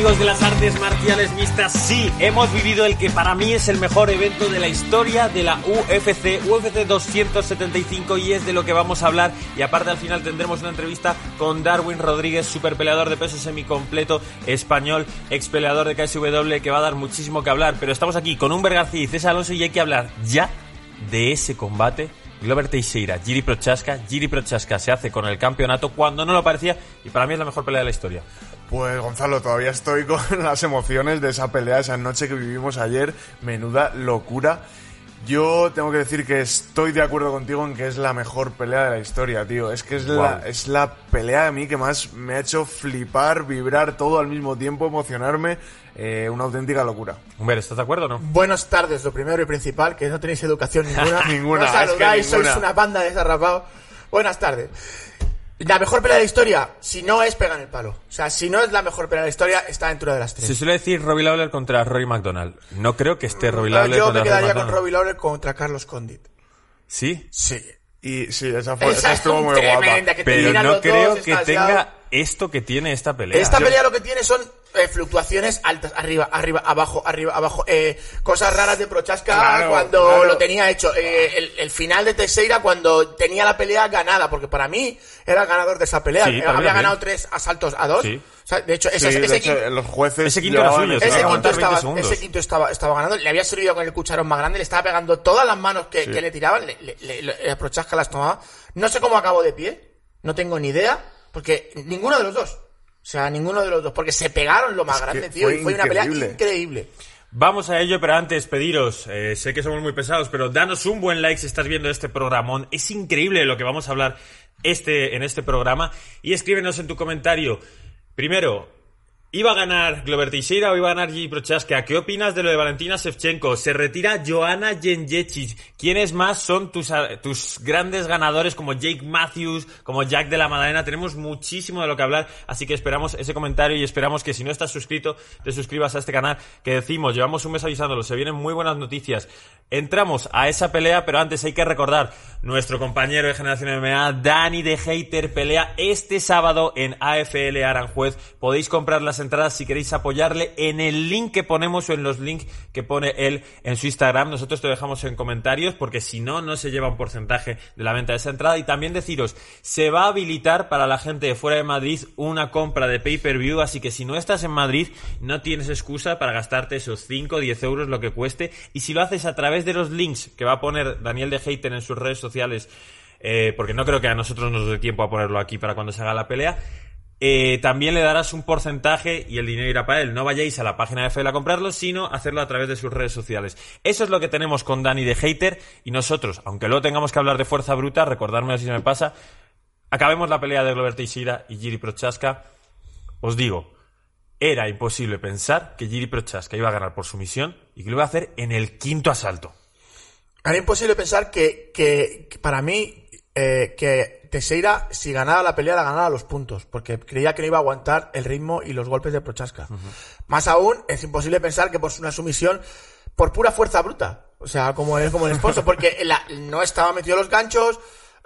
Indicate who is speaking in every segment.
Speaker 1: Amigos de las artes marciales mixtas, sí, hemos vivido el que para mí es el mejor evento de la historia de la UFC, UFC 275 y es de lo que vamos a hablar y aparte al final tendremos una entrevista con Darwin Rodríguez, super peleador de peso semicompleto español, ex peleador de KSW que va a dar muchísimo que hablar, pero estamos aquí con Humber García y César Alonso y hay que hablar ya de ese combate Glover Teixeira, Giri Prochaska. Giri Prochaska se hace con el campeonato cuando no lo parecía y para mí es la mejor pelea de la historia.
Speaker 2: Pues Gonzalo, todavía estoy con las emociones de esa pelea, esa noche que vivimos ayer. Menuda locura. Yo tengo que decir que estoy de acuerdo contigo en que es la mejor pelea de la historia, tío. Es que es, la, es la pelea a mí que más me ha hecho flipar, vibrar todo al mismo tiempo, emocionarme. Eh, una auténtica locura.
Speaker 1: Humber, ¿estás de acuerdo o no?
Speaker 3: Buenas tardes, lo primero y principal, que no tenéis educación ninguna.
Speaker 2: ninguna.
Speaker 3: No saludáis, sois una banda de desarrapados. Buenas tardes. La mejor pelea de la historia, si no es pegan el palo. O sea, si no es la mejor pelea de la historia, está dentro de las tres.
Speaker 1: Se suele decir Robbie Lawler contra Rory McDonald. No creo que esté Robbie Lawler
Speaker 3: Yo
Speaker 1: contra
Speaker 3: me quedaría
Speaker 1: Rory
Speaker 3: con. Robbie Lawler contra Carlos Condit.
Speaker 1: ¿Sí?
Speaker 3: Sí.
Speaker 2: Y sí, esa, fue,
Speaker 3: Esa
Speaker 2: esa estuvo
Speaker 3: es
Speaker 2: muy
Speaker 3: tremenda,
Speaker 2: guapa.
Speaker 3: que te
Speaker 1: Pero no creo
Speaker 3: dos,
Speaker 1: que tenga esto que tiene esta pelea.
Speaker 3: Esta pelea lo que tiene son eh, fluctuaciones altas, arriba, arriba, abajo, arriba, abajo, eh, cosas raras de Prochaska
Speaker 2: Claro,
Speaker 3: cuando
Speaker 2: claro.
Speaker 3: lo tenía hecho, eh, el, el final de Teixeira cuando tenía la pelea ganada, porque para mí era el ganador de esa pelea,
Speaker 1: Sí,
Speaker 3: Eh, había ganado tres asaltos a dos,
Speaker 1: Sí.
Speaker 3: O sea, de hecho,
Speaker 2: Sí,
Speaker 3: ese,
Speaker 2: de
Speaker 3: ese
Speaker 2: hecho,
Speaker 3: quinto-
Speaker 2: los jueces
Speaker 1: Ese quinto era
Speaker 2: llevaban
Speaker 1: suyo,
Speaker 2: esa-
Speaker 1: Ese
Speaker 3: ese
Speaker 1: Iba a
Speaker 3: quinto,
Speaker 1: aguantar 20
Speaker 3: estaba,
Speaker 1: segundos.
Speaker 3: ese quinto estaba, estaba ganando, le había servido con el cucharón más grande, le estaba pegando todas las manos que,
Speaker 2: Sí.
Speaker 3: que le tiraban, le, le- le- le- Prochaska las tomaba. No sé cómo acabó de pie, no tengo ni idea, porque ninguno de los dos. O sea, ninguno de los dos, porque se pegaron lo más
Speaker 2: Es
Speaker 3: grande, tío,
Speaker 2: fue
Speaker 3: y fue una pelea
Speaker 2: increíble.
Speaker 3: increíble.
Speaker 1: Vamos a ello, pero antes pediros, eh, sé que somos muy pesados, pero danos un buen like si estás viendo este programón. Es increíble lo que vamos a hablar este, en este programa. Y escríbenos en tu comentario. Primero, ¿iba a ganar Glover Teixeira o iba a ganar Gigi Prochaska? ¿Qué opinas de lo de Valentina Shevchenko? ¿Se retira Joanna Jędrzejczyk? ¿Quiénes más son tus, tus grandes ganadores como Jake Matthews, como Jack de la Madalena? Tenemos muchísimo de lo que hablar, así que esperamos ese comentario y esperamos que si no estás suscrito, te suscribas a este canal que decimos, llevamos un mes avisándolo, se vienen muy buenas noticias. Entramos a esa pelea, pero antes hay que recordar, nuestro compañero de Generación MMA, Dani de Hater, pelea este sábado en AFL Aranjuez. Podéis comprar las entradas si queréis apoyarle en el link que ponemos o en los links que pone él en su Instagram. Nosotros te dejamos en comentarios porque si no, no se lleva un porcentaje de la venta de esa entrada. Y también deciros, se va a habilitar para la gente de fuera de Madrid una compra de pay-per-view, así que si no estás en Madrid, no tienes excusa para gastarte esos 5 o 10 euros lo que cueste. Y si lo haces a través de los links que va a poner Daniel de Hater en sus redes sociales, eh, porque no creo que a nosotros nos dé tiempo a ponerlo aquí para cuando se haga la pelea, eh, también le darás un porcentaje y el dinero irá para él. No vayáis a la página de FL a comprarlo, sino hacerlo a través de sus redes sociales. Eso es lo que tenemos con Dani de Hater y nosotros, aunque luego tengamos que hablar de fuerza bruta, recordarme si se me pasa, acabemos la pelea de Glover Teixeira y Giri Prochaska. Os digo, era imposible pensar que Giri Prochaska iba a ganar por sumisión y que lo iba a hacer en el quinto asalto.
Speaker 3: Era imposible pensar que, que, que para mí, eh, que Teixeira, si ganaba la pelea, la ganaba a los puntos, porque creía que no iba a aguantar el ritmo y los golpes de Prochaska. Más aún, es imposible pensar que por una sumisión, por pura fuerza bruta, o sea, como el, como el esposo, porque la- no estaba metido los ganchos,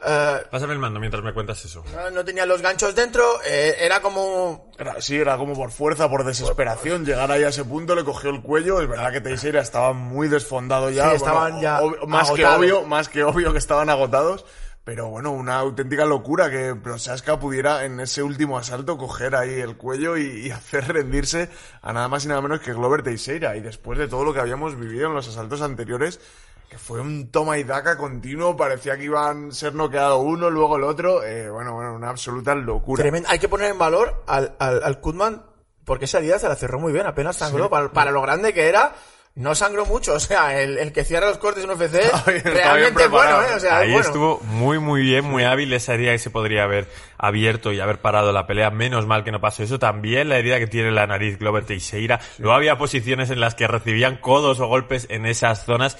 Speaker 3: eh,
Speaker 1: Pásame el mando mientras me cuentas eso.
Speaker 3: no- no tenía los ganchos dentro, eh, era como
Speaker 2: Era, sí, era como por fuerza, por desesperación. Llegar ahí a ese punto, le cogió el cuello. Es verdad que Teixeira estaba muy desfondado ya.
Speaker 3: Sí, estaban ya
Speaker 2: ob- más que obvio, más que obvio que estaban agotados. Pero bueno, una auténtica locura que Prochaska pudiera en ese último asalto coger ahí el cuello y, y hacer rendirse a nada más y nada menos que Glover Teixeira. Y después de todo lo que habíamos vivido en los asaltos anteriores, que fue un toma y daca continuo, parecía que iban a ser noqueado uno, luego el otro. eh, bueno, bueno, una absoluta locura.
Speaker 3: tremendo. Hay que poner en valor al, al, al Kutman, porque esa herida se la cerró muy bien, apenas sangró, para, para lo grande que era, no sangró mucho. O sea, el, el que cierra los cortes en UFC realmente bueno. ¿eh? O sea,
Speaker 1: Ahí
Speaker 3: bueno.
Speaker 1: estuvo muy, muy bien, muy hábil esa herida que se podría haber abierto y haber parado la pelea. Menos mal que no pasó eso. También la herida que tiene la nariz Glover Teixeira. Luego había posiciones en las que recibían codos o golpes en esas zonas.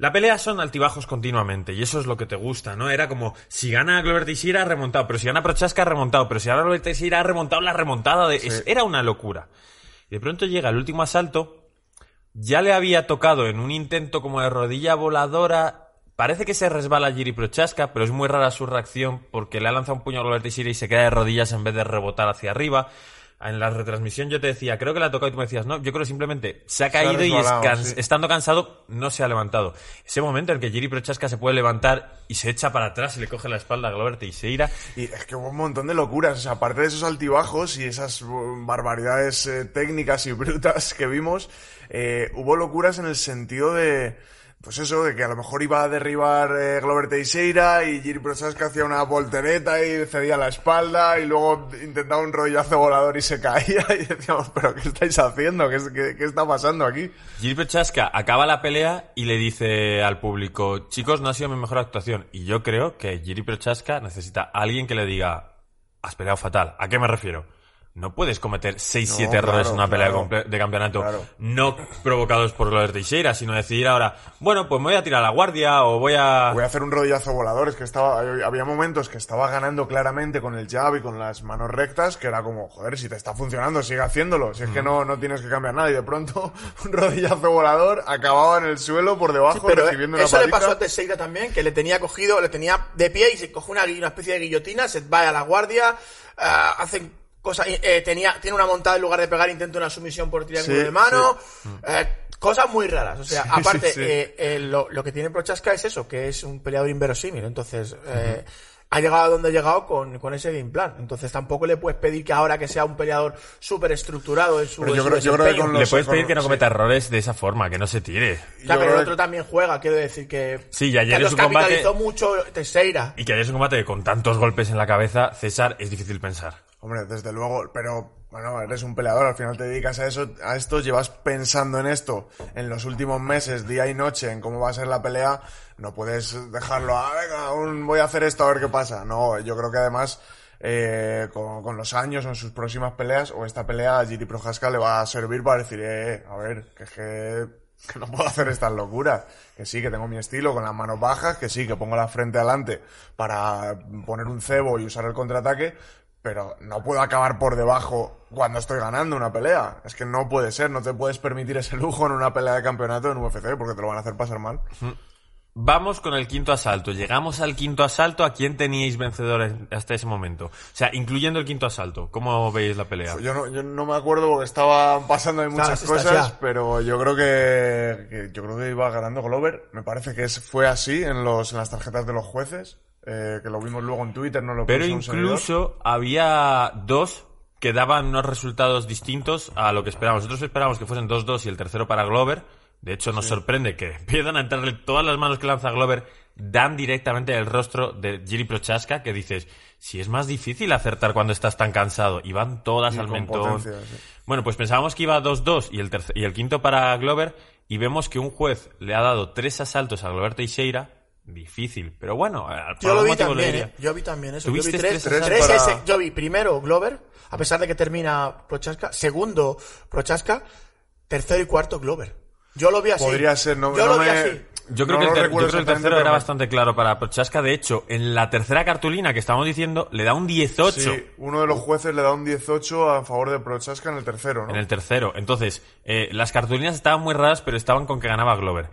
Speaker 1: La pelea son altibajos continuamente y eso es lo que te gusta, ¿no? Era como, si gana Glover Teixeira ha remontado, pero si gana Prochaska ha remontado, pero si gana Glover Teixeira ha remontado la remontada de... es- era una locura. Y de pronto llega el último asalto, ya le había tocado en un intento como de rodilla voladora. Parece que se resbala Giri Prochaska, pero es muy rara su reacción porque le ha lanzado un puño a Glover Teixeira y se queda de rodillas en vez de rebotar hacia arriba. En la retransmisión yo te decía, creo que le ha tocado y tú me decías, no, yo creo que simplemente se ha caído y es
Speaker 2: resbalado,
Speaker 1: can-
Speaker 2: sí.
Speaker 1: estando cansado no se ha levantado. Ese momento en el que Giri Prochaska se puede levantar y se echa para atrás y le coge la espalda a Glover Teixeira.
Speaker 2: Y es que hubo un montón de locuras, o sea, aparte de esos altibajos y esas uh, barbaridades eh, técnicas y brutas que vimos, eh, hubo locuras en el sentido de, pues eso, de que a lo mejor iba a derribar eh, Glover Teixeira y Giri Prochaska hacía una voltereta y cedía la espalda y luego intentaba un rollazo volador y se caía y decíamos, pero ¿qué estáis haciendo? ¿Qué, qué- qué está pasando aquí?
Speaker 1: Giri Prochaska acaba la pelea y le dice al público, chicos, no ha sido mi mejor actuación. Y yo creo que Giri Prochaska necesita a alguien que le diga, has peleado fatal. ¿A qué me refiero? No puedes cometer 6-7
Speaker 2: No,
Speaker 1: errores
Speaker 2: claro,
Speaker 1: en una pelea
Speaker 2: claro.
Speaker 1: de campeonato
Speaker 2: Claro.
Speaker 1: no provocados por Glover Teixeira, sino decidir ahora, bueno, pues me voy a tirar a la guardia o voy a...
Speaker 2: Voy a hacer un rodillazo volador. Es que estaba, había momentos que estaba ganando claramente con el jab y con las manos rectas, que era como, joder, si te está funcionando, sigue haciéndolo. Si es que no, no tienes que cambiar nada. Y de pronto, un rodillazo volador acababa en el suelo por debajo,
Speaker 3: Pero eh,
Speaker 2: recibiendo una
Speaker 3: eso le pasó a Teixeira también, que le tenía cogido, le tenía de pie y se coge una, una especie de guillotina, se va a la guardia, ah, hacen cosas, eh, tenía, tiene una montada en lugar de pegar, intenta una sumisión por triángulo
Speaker 2: Sí,
Speaker 3: de mano, eh, cosas muy raras. O sea,
Speaker 2: Sí,
Speaker 3: aparte,
Speaker 2: sí, sí.
Speaker 3: eh, eh, lo, lo que tiene Prochaska es eso, que es un peleador inverosímil. Entonces, eh, ha llegado a donde ha llegado con, con ese game plan. Entonces tampoco le puedes pedir que ahora que sea un peleador súper estructurado en su,
Speaker 2: Pero yo creo- yo creo que
Speaker 1: Le puedes
Speaker 2: con-
Speaker 1: pedir que no
Speaker 2: sí.
Speaker 1: cometa errores de esa forma, que no se tire.
Speaker 3: Ya,
Speaker 2: Yo
Speaker 3: pero el
Speaker 2: que-
Speaker 3: otro también juega, quiero decir que.
Speaker 1: Sí, y ayer en
Speaker 3: los
Speaker 1: su combate-
Speaker 3: capitalizó mucho Teixeira.
Speaker 1: Y que haya un combate que con tantos golpes en la cabeza, César, es difícil pensar.
Speaker 2: Hombre, desde luego, pero bueno, eres un peleador, al final te dedicas a eso, a esto, llevas pensando en esto en los últimos meses, día y noche, en cómo va a ser la pelea, no puedes dejarlo, ah, venga, aún voy a hacer esto a ver qué pasa. No, yo creo que además, eh, con, los años o en sus próximas peleas, o esta pelea a Giri Prohaska le va a servir para decir, eh, a ver, que es que, que no puedo hacer estas locuras, que sí, que tengo mi estilo con las manos bajas, que sí, que pongo la frente adelante para poner un cebo y usar el contraataque, pero no puedo acabar por debajo cuando estoy ganando una pelea. Es que no puede ser, no te puedes permitir ese lujo en una pelea de campeonato en UFC porque te lo van a hacer pasar mal.
Speaker 1: Vamos con el quinto asalto. Llegamos al quinto asalto. ¿A quién teníais vencedores hasta ese momento? O sea, incluyendo el quinto asalto. ¿Cómo veis la pelea?
Speaker 2: Yo no, yo no me acuerdo porque estaban pasando ahí muchas cosas, pero yo creo que, que- yo creo que iba ganando Glover. Me parece que fue así en los en las tarjetas de los jueces, eh, que lo vimos luego en Twitter, no lo
Speaker 1: Pero incluso había dos que daban unos resultados distintos a lo que esperábamos. Nosotros esperábamos que fuesen 2-2 y el tercero para Glover. De hecho, nos sorprende que empiezan a entrarle todas las manos que lanza Glover, dan directamente el rostro de Giri Prochaska, que dices, si es más difícil acertar cuando estás tan cansado, y van todas
Speaker 2: Y
Speaker 1: al mentón.
Speaker 2: sí.
Speaker 1: Bueno, pues pensábamos que iba 2-2 y el, y el quinto para Glover, y vemos que un juez le ha dado tres asaltos a Glover Teixeira. Difícil, pero bueno, eh, por
Speaker 3: Yo lo vi también,
Speaker 1: diría.
Speaker 3: ¿eh? Yo vi también eso. Yo vi
Speaker 1: ¿Tuviste
Speaker 3: tres,
Speaker 1: tres
Speaker 3: tres,
Speaker 2: asaltos?
Speaker 3: ese- Yo vi primero Glover, a pesar de que termina Prochaska. Segundo Prochaska. Tercero y cuarto Glover. Yo lo vi así.
Speaker 2: Podría ser, no,
Speaker 3: Yo
Speaker 2: no
Speaker 3: lo vi así.
Speaker 1: Yo creo
Speaker 2: no
Speaker 1: que el, yo creo tercero era bastante claro para Prochaska. De hecho, en la tercera cartulina que estamos diciendo, le da un 18
Speaker 2: Sí, uno de los jueces le da un 18 a favor de Prochaska en el tercero, ¿no?
Speaker 1: en el tercero. Entonces, eh, las cartulinas estaban muy raras, pero estaban con que ganaba Glover.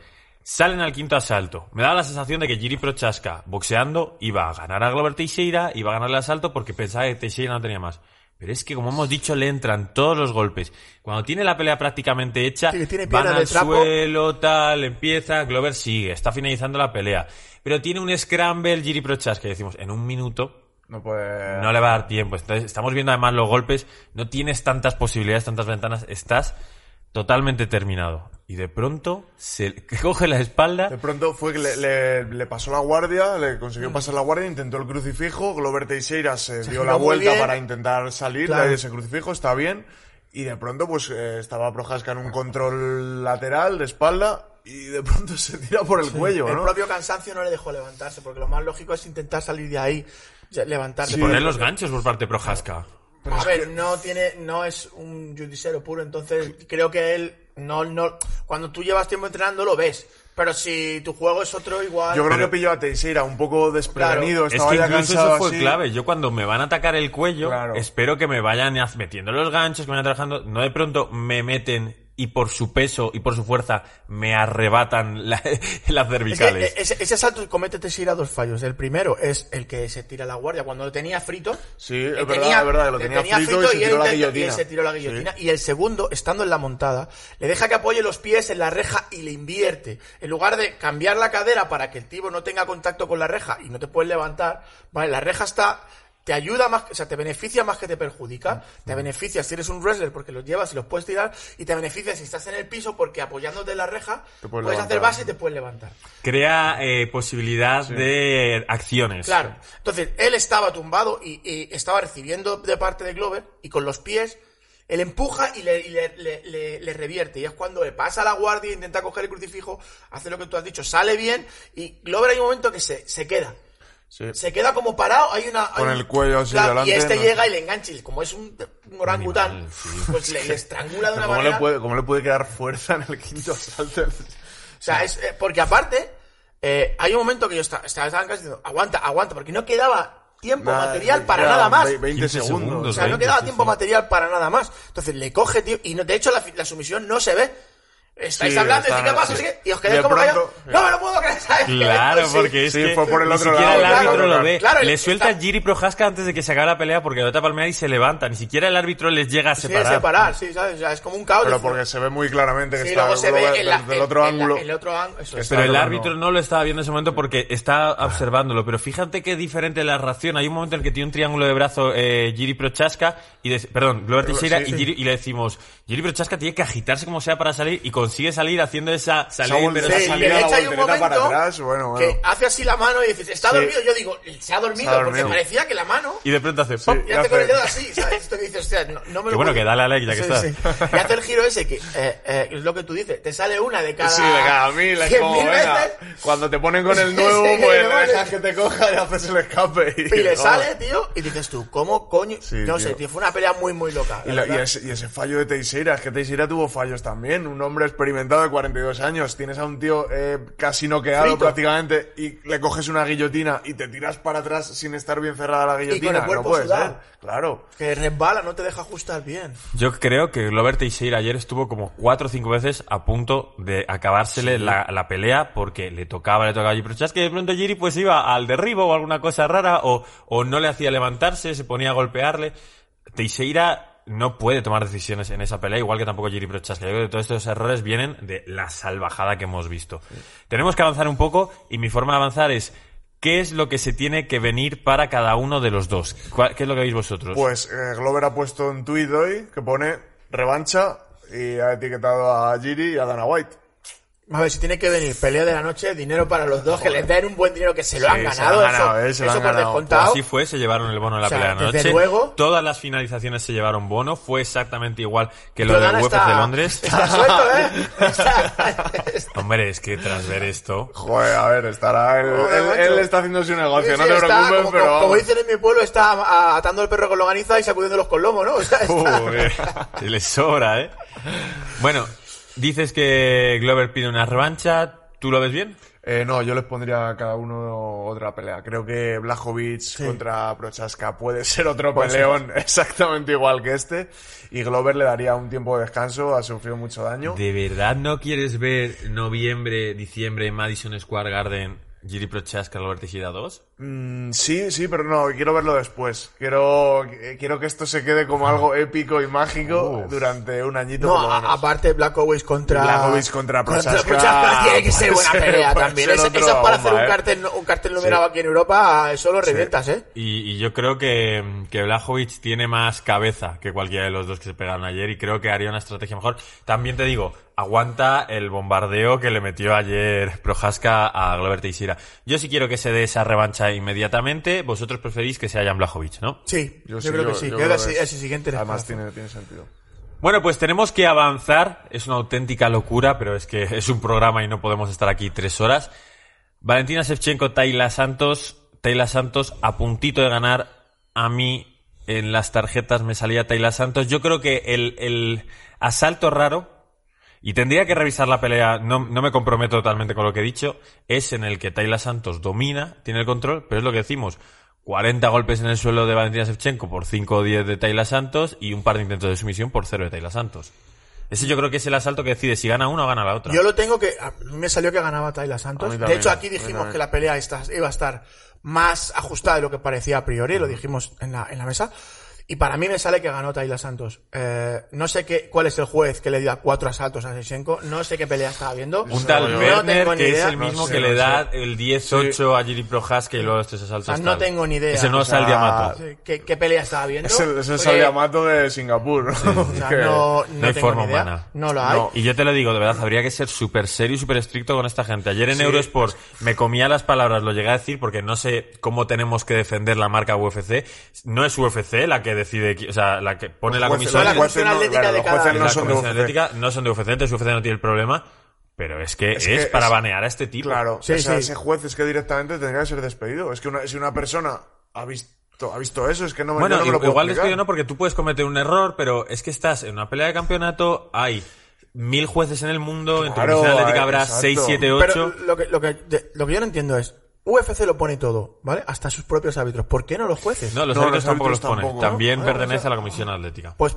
Speaker 1: Salen al quinto asalto. Me daba la sensación de que Giri Prochaska, boxeando, iba a ganar a Glover Teixeira, iba a ganar el asalto porque pensaba que Teixeira no tenía más. Pero es que, como hemos dicho, le entran todos los golpes. Cuando tiene la pelea prácticamente hecha,
Speaker 3: Sí, tiene
Speaker 1: van al suelo, tal, empieza, Glover sigue, está finalizando la pelea. Pero tiene un scramble Giri Prochaska, decimos, en un minuto
Speaker 2: No puede...
Speaker 1: no le va a dar tiempo. Entonces, estamos viendo además los golpes, no tienes tantas posibilidades, tantas ventanas, estás totalmente terminado. Y de pronto se coge la espalda.
Speaker 2: De pronto fue que le, le- le pasó la guardia, le consiguió pasar la guardia, intentó el crucifijo, Glover Teixeira se, dio la vuelta
Speaker 3: bien.
Speaker 2: para intentar salir
Speaker 3: Claro.
Speaker 2: de ese crucifijo, está bien, y de pronto pues eh, estaba Prohaska en un control lateral de espalda y de pronto se tira por el cuello,
Speaker 3: El propio cansancio no le dejó levantarse, porque lo más lógico es intentar salir de ahí, levantarse.
Speaker 1: Y
Speaker 3: por
Speaker 1: poner los ganchos por parte de
Speaker 3: A ver, no tiene, no es un judicero puro, entonces creo que él no, no, cuando tú llevas tiempo entrenando lo ves, pero si tu juego es otro igual.
Speaker 2: Yo creo
Speaker 1: Pero-
Speaker 2: que pilló a Teixeira un poco desprevenido,
Speaker 1: Es
Speaker 2: estaba
Speaker 1: que
Speaker 2: ya
Speaker 1: incluso
Speaker 2: cansado
Speaker 1: eso fue
Speaker 2: así.
Speaker 1: clave. Yo cuando me van a atacar el cuello,
Speaker 2: Claro.
Speaker 1: espero que me vayan metiendo los ganchos, que me vayan trabajando. No de pronto me meten y por su peso y por su fuerza me arrebatan la- las
Speaker 3: Es que,
Speaker 1: cervicales.
Speaker 3: eh, ese, ese salto comete Teixeira dos fallos. El primero es el que se tira a la guardia cuando lo tenía frito.
Speaker 2: Sí, es
Speaker 3: Eh,
Speaker 2: verdad, es verdad, que lo tenía frito y se
Speaker 3: él
Speaker 2: tiró la guillotina.
Speaker 3: Y él se tiró la guillotina. Y el segundo, estando en la montada, le deja que apoye los pies en la reja y le invierte. En lugar de cambiar la cadera para que el tipo no tenga contacto con la reja y no te puedes levantar, vale, la reja está te ayuda más, o sea, te beneficia más que te perjudica. Te beneficia si eres un wrestler porque los llevas y los puedes tirar. Y te beneficia si estás en el piso porque apoyándote en la reja
Speaker 2: Te puedes
Speaker 3: puedes hacer base y te puedes levantar.
Speaker 1: Crea eh, posibilidad de acciones.
Speaker 3: Claro. Entonces, él estaba tumbado y, y estaba recibiendo de parte de Glover y con los pies, él empuja y le, y le- le- le- le revierte. Y es cuando le pasa a la guardia, intenta coger el crucifijo, hace lo que tú has dicho, sale bien y Glover hay un momento que se, se queda.
Speaker 2: Sí.
Speaker 3: Se queda como parado, hay una...
Speaker 2: Con
Speaker 3: hay-
Speaker 2: el cuello así
Speaker 3: Claro,
Speaker 2: delante,
Speaker 3: Y este
Speaker 2: no
Speaker 3: llega y le engancha y como es un, un orangután,
Speaker 1: animal, sí.
Speaker 3: pues le, le estrangula de una
Speaker 2: ¿Cómo
Speaker 3: manera...
Speaker 2: le, puede, ¿Cómo le puede quedar fuerza en el quinto asalto?
Speaker 3: O sea, es, eh, porque aparte, eh, hay un momento que yo estaba, estaba, estaba casi diciendo, aguanta, aguanta, porque no quedaba tiempo
Speaker 2: Nada,
Speaker 3: material para nada más.
Speaker 2: ve- 20
Speaker 1: 15
Speaker 2: segundos.
Speaker 1: segundos.
Speaker 3: O sea, no
Speaker 1: 20,
Speaker 3: quedaba
Speaker 1: sí,
Speaker 3: tiempo
Speaker 1: sí.
Speaker 3: material para nada más. Entonces le coge, tío, y no, de hecho la sumisión no se ve. Estáis
Speaker 2: Sí,
Speaker 3: hablando, y
Speaker 2: está-
Speaker 3: ¿qué pasa?
Speaker 2: sí.
Speaker 3: Y os quedáis como
Speaker 2: pronto-
Speaker 3: No me lo puedo creer, ¿sabes?
Speaker 1: Claro,
Speaker 3: Sí.
Speaker 1: porque es que
Speaker 2: fue por el
Speaker 1: ni
Speaker 2: otro
Speaker 1: siquiera
Speaker 2: lado,
Speaker 1: el
Speaker 2: claro,
Speaker 1: árbitro lo
Speaker 2: claro.
Speaker 1: ve.
Speaker 3: Claro,
Speaker 1: le
Speaker 3: está-
Speaker 1: suelta el Giri Prohaska antes de que se acabe la pelea porque lo tapa palmear y se levanta. Ni siquiera el árbitro les llega a
Speaker 3: Sí,
Speaker 1: separar.
Speaker 3: separar, sí, ¿sabes? O sea, es como un caos.
Speaker 2: Pero porque se ve muy claramente que está
Speaker 3: se ve en la-
Speaker 2: desde el
Speaker 3: en-
Speaker 2: otro
Speaker 3: en la-
Speaker 2: ángulo.
Speaker 3: el otro ángulo, eso.
Speaker 1: Pero el árbitro
Speaker 2: no.
Speaker 1: no lo estaba viendo en ese momento porque está observándolo. Pero fíjate qué diferente la reacción. Hay un momento en el que tiene un triángulo de brazo eh, Giri Prochaska y de- perdón, Glover Teixeira y. Giri- y le decimos Giri Prochaska tiene que agitarse como sea para salir y consigue salir haciendo esa salida
Speaker 2: Esa
Speaker 1: pero
Speaker 3: Sí, de
Speaker 2: la voltereta para atrás, bueno,
Speaker 3: que
Speaker 2: bueno.
Speaker 3: hace así la mano y dices, ¿está
Speaker 2: Sí.
Speaker 3: dormido? Yo digo, se ha dormido,
Speaker 2: Se ha
Speaker 3: porque
Speaker 2: dormido.
Speaker 3: parecía que la mano...
Speaker 1: y de pronto hace pop.
Speaker 3: Y
Speaker 2: Y
Speaker 3: hace con el dedo así, ¿sabes? Esto que dices, hostia, no, no me lo
Speaker 1: Que bueno,
Speaker 3: puedo-
Speaker 1: que dale a like ya que
Speaker 3: Sí,
Speaker 1: estás.
Speaker 3: sí. Y hace el giro ese que eh, eh, es lo que tú dices, te sale una de cada...
Speaker 2: Sí, de cada mil, es como,
Speaker 3: mil
Speaker 2: venga,
Speaker 3: veces,
Speaker 2: cuando te ponen con el nuevo,
Speaker 3: Sí,
Speaker 2: pues
Speaker 3: no,
Speaker 2: le
Speaker 3: vale.
Speaker 2: dejas que te coja y haces el escape. Y,
Speaker 3: y le sale, tío, y dices tú, ¿cómo coño?
Speaker 2: Sí,
Speaker 3: no sé, tío, fue una pelea muy, muy loca.
Speaker 2: Y ese fallo de Teixeira, es que Teixeira tuvo fallos también. Un hombre experimentado de 42 años. Tienes a un tío eh, casi noqueado
Speaker 3: Frito.
Speaker 2: prácticamente y le coges una guillotina y te tiras para atrás sin estar bien cerrada la guillotina.
Speaker 3: el cuerpo
Speaker 2: no puede
Speaker 3: sudado.
Speaker 2: ser. Claro.
Speaker 3: Que resbala, no te deja ajustar bien.
Speaker 1: Yo creo que Glover Teixeira ayer estuvo como cuatro o cinco veces a punto de acabársele la, la pelea porque le tocaba, le tocaba a Giri Prochaska y de pronto Giri pues iba al derribo o alguna cosa rara o, o no le hacía levantarse, se ponía a golpearle. Teixeira no puede tomar decisiones en esa pelea, igual que tampoco Giri Prochaska. Yo creo que todos estos errores vienen de la salvajada que hemos visto. Tenemos que avanzar un poco y mi forma de avanzar es ¿qué es lo que se tiene que venir para cada uno de los dos? ¿Cuál- ¿Qué es lo que veis vosotros?
Speaker 2: Pues eh, Glover ha puesto un tuit hoy que pone revancha y ha etiquetado a Giri y a Dana White.
Speaker 3: A ver, si tiene que venir pelea de la noche, dinero para los dos, que les den un buen dinero que se lo
Speaker 2: Sí,
Speaker 3: han
Speaker 2: se lo
Speaker 3: ganado.
Speaker 2: han ganado,
Speaker 3: eso
Speaker 2: eh, se lo
Speaker 3: eso
Speaker 2: han
Speaker 3: por
Speaker 2: ganado.
Speaker 3: descontado.
Speaker 1: Así fue, se llevaron el bono en la
Speaker 3: O sea,
Speaker 1: pelea de la
Speaker 3: desde
Speaker 1: noche.
Speaker 3: luego-
Speaker 1: Todas las finalizaciones se llevaron bono. Fue exactamente igual que lo de
Speaker 3: está-
Speaker 1: de Londres.
Speaker 3: Está suelto, ¿eh? Está- está-
Speaker 1: Hombre, es que tras ver esto...
Speaker 2: Joder, a ver, estará él, él, él está haciendo su negocio,
Speaker 3: Sí,
Speaker 2: no
Speaker 3: sí,
Speaker 2: te
Speaker 3: está,
Speaker 2: preocupes,
Speaker 3: como,
Speaker 2: pero
Speaker 3: como- como dicen en mi pueblo, está atando el perro con longaniza y sacudiéndolos con lomo, ¿no? O sea, está-
Speaker 1: Joder, se le sobra, ¿eh? Bueno, dices que Glover pide una revancha. ¿Tú lo ves bien?
Speaker 2: Eh, no, yo les pondría a cada uno otra pelea. Creo que Blajovic contra Prochaska puede ser otro peleón exactamente igual que este. Y Glover le daría un tiempo de descanso, ha sufrido mucho daño.
Speaker 1: ¿De verdad no quieres ver noviembre, diciembre en Madison Square Garden Giri Prochaska, Glover Teixeira 2?
Speaker 2: Mm, sí, sí, pero no, quiero verlo después. Quiero, eh, quiero que esto se quede como algo épico y mágico
Speaker 1: Uf.
Speaker 2: durante un añito.
Speaker 3: No,
Speaker 2: por lo
Speaker 3: a-
Speaker 2: menos.
Speaker 3: aparte Black Owens contra...
Speaker 2: Blachowicz contra Prochaska.
Speaker 3: Prochaska tiene que ser buena
Speaker 2: ser-
Speaker 3: pelea también.
Speaker 2: ser
Speaker 3: Eso, eso para
Speaker 2: bomba,
Speaker 3: hacer un
Speaker 2: ¿eh?
Speaker 3: cartel, un cartel numerado aquí en Europa, eso lo revientas, ¿eh?
Speaker 1: Y, y yo creo que, que Blajovic tiene más cabeza que cualquiera de los dos que se pegaron ayer y creo que haría una estrategia mejor. También te digo, aguanta el bombardeo que le metió ayer Prohaska a Glover Teixeira. Yo sí quiero que se dé esa revancha inmediatamente. Vosotros preferís que sea Jan Blajovic, ¿no?
Speaker 3: Sí, yo,
Speaker 2: sí,
Speaker 3: creo
Speaker 2: yo-
Speaker 3: que sí.
Speaker 2: yo
Speaker 3: creo
Speaker 2: creo
Speaker 3: que
Speaker 2: que
Speaker 3: ese,
Speaker 2: es-
Speaker 3: ese siguiente
Speaker 2: Además tiene, tiene sentido.
Speaker 1: Bueno, pues tenemos que avanzar. Es una auténtica locura, pero es que es un programa y no podemos estar aquí tres horas. Valentina Shevchenko, Tayla Santos. Tayla Santos a puntito de ganar. A mí en las tarjetas me salía Tayla Santos. Yo creo que el, el asalto raro, y tendría que revisar la pelea, no, no me comprometo totalmente con lo que he dicho, es en el que Tayla Santos domina, tiene el control, pero es lo que decimos. 40 golpes en el suelo de Valentina Shevchenko por 5 o 10 de Tayla Santos y un par de intentos de sumisión por 0 de Tayla Santos. Ese yo creo que es el asalto que decide si gana uno o gana la otra.
Speaker 3: Yo lo tengo que. A mí me salió que ganaba Tayla Santos. De hecho, aquí dijimos que la pelea esta- iba a estar más ajustada de lo que parecía a priori, lo dijimos en la, en la mesa. Y para mí me sale que ganó Tayla Santos. Eh, no sé qué, cuál es el juez que le dio cuatro asaltos a Shevchenko. No sé qué pelea estaba viendo.
Speaker 1: Un tal
Speaker 2: No
Speaker 1: Werner,
Speaker 3: tengo ni
Speaker 1: que es el mismo
Speaker 2: No sé,
Speaker 1: que le
Speaker 2: no
Speaker 1: da el 10-8 a Jiri Prohaska y luego estos asaltos.
Speaker 3: O sea, no tengo ni idea.
Speaker 1: Ese no
Speaker 3: O
Speaker 1: es el Diamato.
Speaker 3: Sí, ¿Qué, qué pelea estaba viendo?
Speaker 2: Es el, es el de Singapur. ¿no?
Speaker 3: o sea,
Speaker 2: Que-
Speaker 3: no,
Speaker 1: no hay
Speaker 3: tengo
Speaker 1: forma
Speaker 3: ni idea.
Speaker 1: humana.
Speaker 3: No lo hay.
Speaker 2: No.
Speaker 1: Y yo te lo digo, de verdad, habría que ser súper serio y súper estricto con esta gente. Ayer en
Speaker 2: Sí.
Speaker 1: Eurosport me comía las palabras, lo llegué a decir porque no sé cómo tenemos que defender la marca UFC. No es UFC la que decide, o sea, la que pone la comisión.
Speaker 3: la comisión
Speaker 2: no-
Speaker 3: atlética
Speaker 2: claro,
Speaker 3: de
Speaker 2: los jueces no
Speaker 1: la
Speaker 2: son de
Speaker 1: comisión
Speaker 2: UFC.
Speaker 1: atlética, no son de UFC, entonces UFC no tiene el problema. Pero es que es,
Speaker 2: Es que
Speaker 1: para
Speaker 2: es-
Speaker 1: banear a este tipo.
Speaker 2: Claro,
Speaker 3: Sí,
Speaker 2: o sea,
Speaker 3: sí.
Speaker 2: ese juez es que directamente tendría que ser despedido. Es que una- si una persona ha visto, ha visto eso, es que no, me-
Speaker 1: Bueno,
Speaker 2: yo no me lo puedo
Speaker 1: igual
Speaker 2: explicar.
Speaker 1: despido no, porque tú puedes cometer un error, pero es que estás en una pelea de campeonato, hay mil jueces en el mundo, en tu comisión atlética
Speaker 2: eh,
Speaker 1: habrá
Speaker 2: exacto.
Speaker 1: 6, 7,
Speaker 3: Pero
Speaker 1: 8.
Speaker 3: lo que, lo, que, lo que yo no entiendo es, UFC lo pone todo, ¿vale? Hasta sus propios árbitros. ¿Por qué no los jueces?
Speaker 1: No, los
Speaker 2: No,
Speaker 1: árbitros
Speaker 2: los
Speaker 1: tampoco los ponen.
Speaker 2: tampoco, ¿no?
Speaker 1: También
Speaker 2: Ah,
Speaker 1: pertenece a la comisión atlética.
Speaker 3: Pues,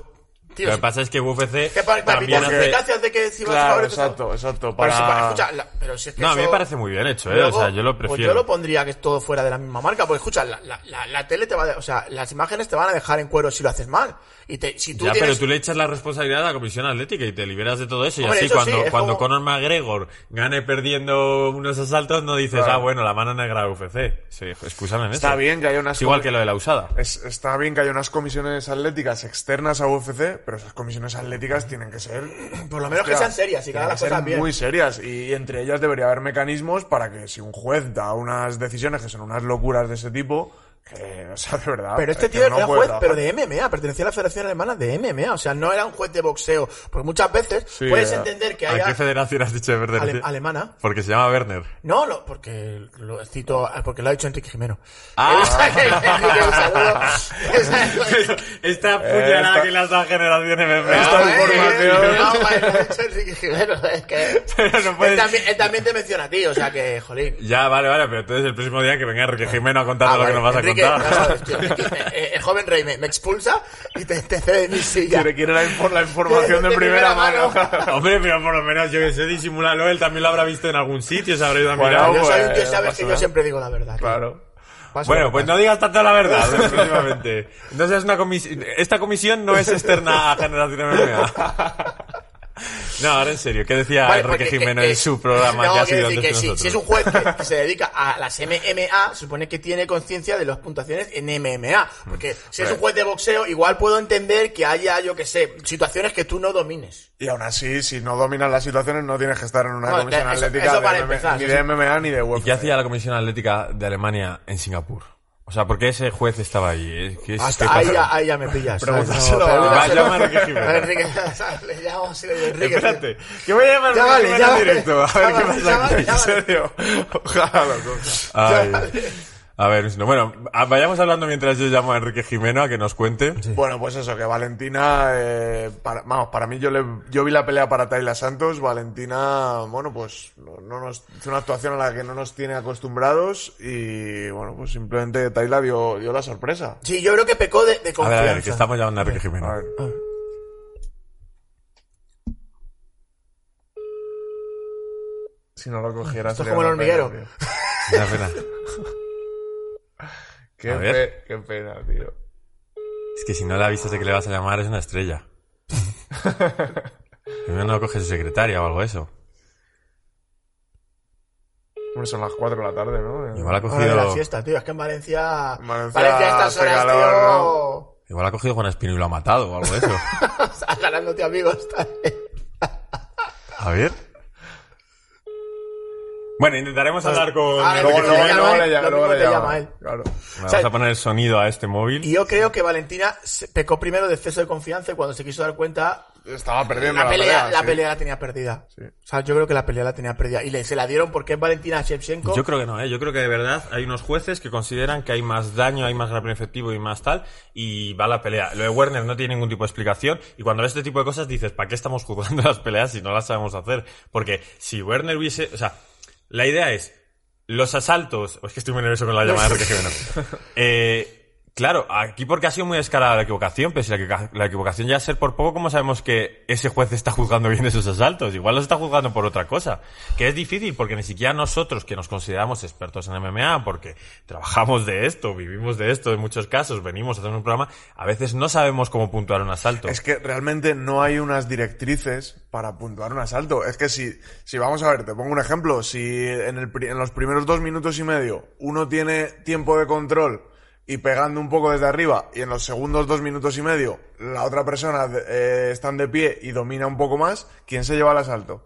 Speaker 3: tío,
Speaker 1: Lo que pasa es que UFC
Speaker 3: que para, para
Speaker 1: también
Speaker 3: evitar
Speaker 1: hace...
Speaker 3: de que si vas a
Speaker 2: exacto, exacto.
Speaker 3: Pero, si-
Speaker 2: Para...
Speaker 3: escucha, la- pero si es que
Speaker 1: No, a mí me
Speaker 3: eso-
Speaker 1: parece muy bien hecho, ¿eh?
Speaker 3: Luego,
Speaker 1: o sea, yo lo
Speaker 3: Pues
Speaker 1: prefiero.
Speaker 3: yo lo pondría que es todo fuera de la misma marca. Porque escucha, la, la, la, la tele te va a, o sea, las imágenes te van a dejar en cuero si lo haces mal. Y te, si tú
Speaker 1: Ya,
Speaker 3: tienes,
Speaker 1: pero tú le echas la responsabilidad a la comisión atlética y te liberas de todo eso. Y
Speaker 3: Hombre,
Speaker 1: así,
Speaker 3: eso sí,
Speaker 1: cuando,
Speaker 3: es
Speaker 1: cuando
Speaker 3: como-
Speaker 1: Conor McGregor gane perdiendo unos asaltos, no dices,
Speaker 2: Claro.
Speaker 1: ah, bueno, la mano negra de UFC. Sí, excúsame en eso.
Speaker 2: Está bien que haya unas
Speaker 1: Es igual que lo de la usada.
Speaker 2: Es- está bien que haya unas comisiones atléticas externas a UFC, pero esas comisiones atléticas tienen que ser
Speaker 3: por lo menos que sean serias y que hagan las cosas bien.
Speaker 2: muy serias y entre ellas debería haber mecanismos para que si un juez da unas decisiones que son unas locuras de ese tipo que o sea de verdad
Speaker 3: Pero este
Speaker 2: es que
Speaker 3: tío
Speaker 2: no
Speaker 3: era juez,
Speaker 2: trabajar.
Speaker 3: pero de MMA, pertenecía a la Federación Alemana de MMA, o sea, no era un juez de boxeo. Porque muchas veces
Speaker 2: Sí,
Speaker 3: puedes
Speaker 2: ya.
Speaker 3: entender que
Speaker 1: ¿A
Speaker 3: haya
Speaker 1: qué federación has dicho de
Speaker 3: ale- alemana.
Speaker 1: Porque se llama Werner.
Speaker 3: No, no, porque lo cito, porque lo ha dicho Enrique Jimeno.
Speaker 1: Ah. Esta
Speaker 2: puñalada esta- que
Speaker 1: le has dado a generación MMA.
Speaker 2: Esta
Speaker 3: No, eh,
Speaker 2: información.
Speaker 3: no, vale, lo ha dicho Enrique Jimeno, es que
Speaker 1: Pero no puedes-
Speaker 3: él, también, él también te menciona a ti, o sea que, jolín.
Speaker 1: Ya, vale, vale, pero entonces el próximo día que venga Enrique Jimeno a contarnos
Speaker 3: Ah,
Speaker 1: lo que nos vas a
Speaker 3: Enrique, no sabes, tío, Enrique, eh, el joven rey me, me expulsa y te, te cede mi silla.
Speaker 2: quiere, quiere la, infor- la información de, primera, mano,
Speaker 1: Hombre, pero por lo menos yo que sé, disimúlalo, él también lo habrá visto en algún sitio, se habrá ido a
Speaker 2: Bueno,
Speaker 1: mirar.
Speaker 3: yo soy un tío,
Speaker 2: pues,
Speaker 3: sabes que yo siempre digo la verdad. tío.
Speaker 2: claro
Speaker 3: Pasa
Speaker 1: Bueno, pues no digas tanto la verdad, próximamente. Entonces es una comisión, esta comisión no es externa a Generación MMA. No, ahora en serio, ¿qué decía
Speaker 3: Vale,
Speaker 1: Enrique
Speaker 3: porque-
Speaker 1: Jimeno
Speaker 3: que-
Speaker 1: en su programa
Speaker 3: no,
Speaker 1: que ha
Speaker 3: quiero
Speaker 1: sido
Speaker 3: decir que si, si es un juez que, que se dedica a las MMA, se supone que tiene conciencia de las puntuaciones en MMA. Porque si es un juez de boxeo, igual puedo entender que haya, yo que sé, situaciones que tú no domines.
Speaker 2: y aún así si no dominas las situaciones no tienes que estar en una
Speaker 3: No,
Speaker 2: comisión
Speaker 3: eso-
Speaker 2: atlética
Speaker 3: eso
Speaker 2: de
Speaker 3: para
Speaker 2: MMA
Speaker 3: empezar,
Speaker 2: ni de. MMA ni de UFC
Speaker 1: ¿Y qué hacía la Comisión Atlética de Alemania en Singapur? O sea, ¿por qué ese juez estaba ahí? Eh, ¿Qué es-
Speaker 3: Hasta ahí ya, ahí ya me pillas.
Speaker 2: Pregúntaselo a-
Speaker 1: Enrique Jimeno.
Speaker 3: A Enrique, le llamo así, Enrique.
Speaker 1: Espérate, que voy a llamar
Speaker 3: Ya
Speaker 1: a
Speaker 3: vale,
Speaker 1: Enrique
Speaker 3: ya
Speaker 1: directo. A ver
Speaker 3: Ya
Speaker 1: qué
Speaker 3: vale,
Speaker 1: pasa
Speaker 2: en serio ojalá lo coja.
Speaker 1: A ver, no, bueno, a- vayamos hablando mientras yo llamo a Enrique Jimeno a que nos cuente.
Speaker 2: Bueno, pues eso, que Valentina, eh, para, vamos, para mí yo le, yo vi la pelea para Tayla Santos, Valentina, bueno, pues no, no nos, hizo una actuación a la que no nos tiene acostumbrados y bueno, pues simplemente Tayla dio, dio la sorpresa.
Speaker 3: Sí, yo creo que pecó de, de
Speaker 1: A ver,
Speaker 3: confianza.
Speaker 1: a ver, que estamos llamando a Enrique
Speaker 2: A
Speaker 1: Jimeno.
Speaker 2: ver. Si no lo cogiera
Speaker 3: Esto es como el hormiguero.
Speaker 1: pena.
Speaker 2: Qué,
Speaker 1: A ver.
Speaker 2: pe- qué pena, tío.
Speaker 1: Es que si no le avisas de que le vas a llamar es una estrella. Primero no coge su secretaria o algo de eso.
Speaker 2: Hombre, son las 4 de la tarde, ¿no?
Speaker 1: Igual ha
Speaker 3: de la
Speaker 1: cogido,
Speaker 3: siesta, tío. Es que en Valencia.
Speaker 2: En Valencia
Speaker 3: Valencia, a estas horas,
Speaker 2: calor,
Speaker 3: tío.
Speaker 1: igual ha cogido Juan Espino y lo ha matado o algo de eso.
Speaker 3: Estás ganándote amigos también.
Speaker 1: A ver. Bueno, intentaremos hablar con...
Speaker 3: Ah, luego- luego-
Speaker 1: Jimeno.
Speaker 3: luego-
Speaker 2: le llama- luego
Speaker 3: mismo
Speaker 2: le
Speaker 3: te
Speaker 2: llama.
Speaker 3: llama él.
Speaker 2: Claro.
Speaker 1: Vamos a poner el sonido a este móvil.
Speaker 3: Y yo creo que Valentina pecó primero de exceso de confianza y cuando se quiso dar cuenta,
Speaker 2: Estaba perdiendo
Speaker 3: la,
Speaker 2: la,
Speaker 3: pelea, la
Speaker 2: sí.
Speaker 3: pelea la tenía perdida.
Speaker 2: Sí.
Speaker 3: O sea, yo creo que la pelea la tenía perdida. Y le, se la dieron porque es Valentina Shevchenko.
Speaker 1: Yo creo que no, ¿eh? Yo creo que de verdad hay unos jueces que consideran que hay más daño, hay más rápido efectivo y más tal, y va la pelea. Lo de Werner no tiene ningún tipo de explicación, y cuando ves este tipo de cosas dices, ¿para qué estamos jugando las peleas si no las sabemos hacer? Porque si Werner hubiese, o sea, la idea es, los asaltos, es que estoy muy nervioso con la llamada de Enrique Jimeno. Eh, Claro, aquí porque ha sido muy descarada la equivocación, pero si la, la equivocación ya ser por poco, ¿cómo sabemos que ese juez está juzgando bien esos asaltos? Igual los está juzgando por otra cosa. Que es difícil porque ni siquiera nosotros, que nos consideramos expertos en MMA, porque trabajamos de esto, vivimos de esto en muchos casos, venimos a hacer un programa, a veces no sabemos cómo puntuar un asalto.
Speaker 2: Es que realmente no hay unas directrices para puntuar un asalto. Es que si, si vamos a ver, te pongo un ejemplo. Si en, el, en los primeros dos minutos y medio uno tiene tiempo de control y pegando un poco desde arriba y en los segundos dos minutos y medio la otra persona eh, está de pie y domina un poco más, ¿quién se lleva el asalto?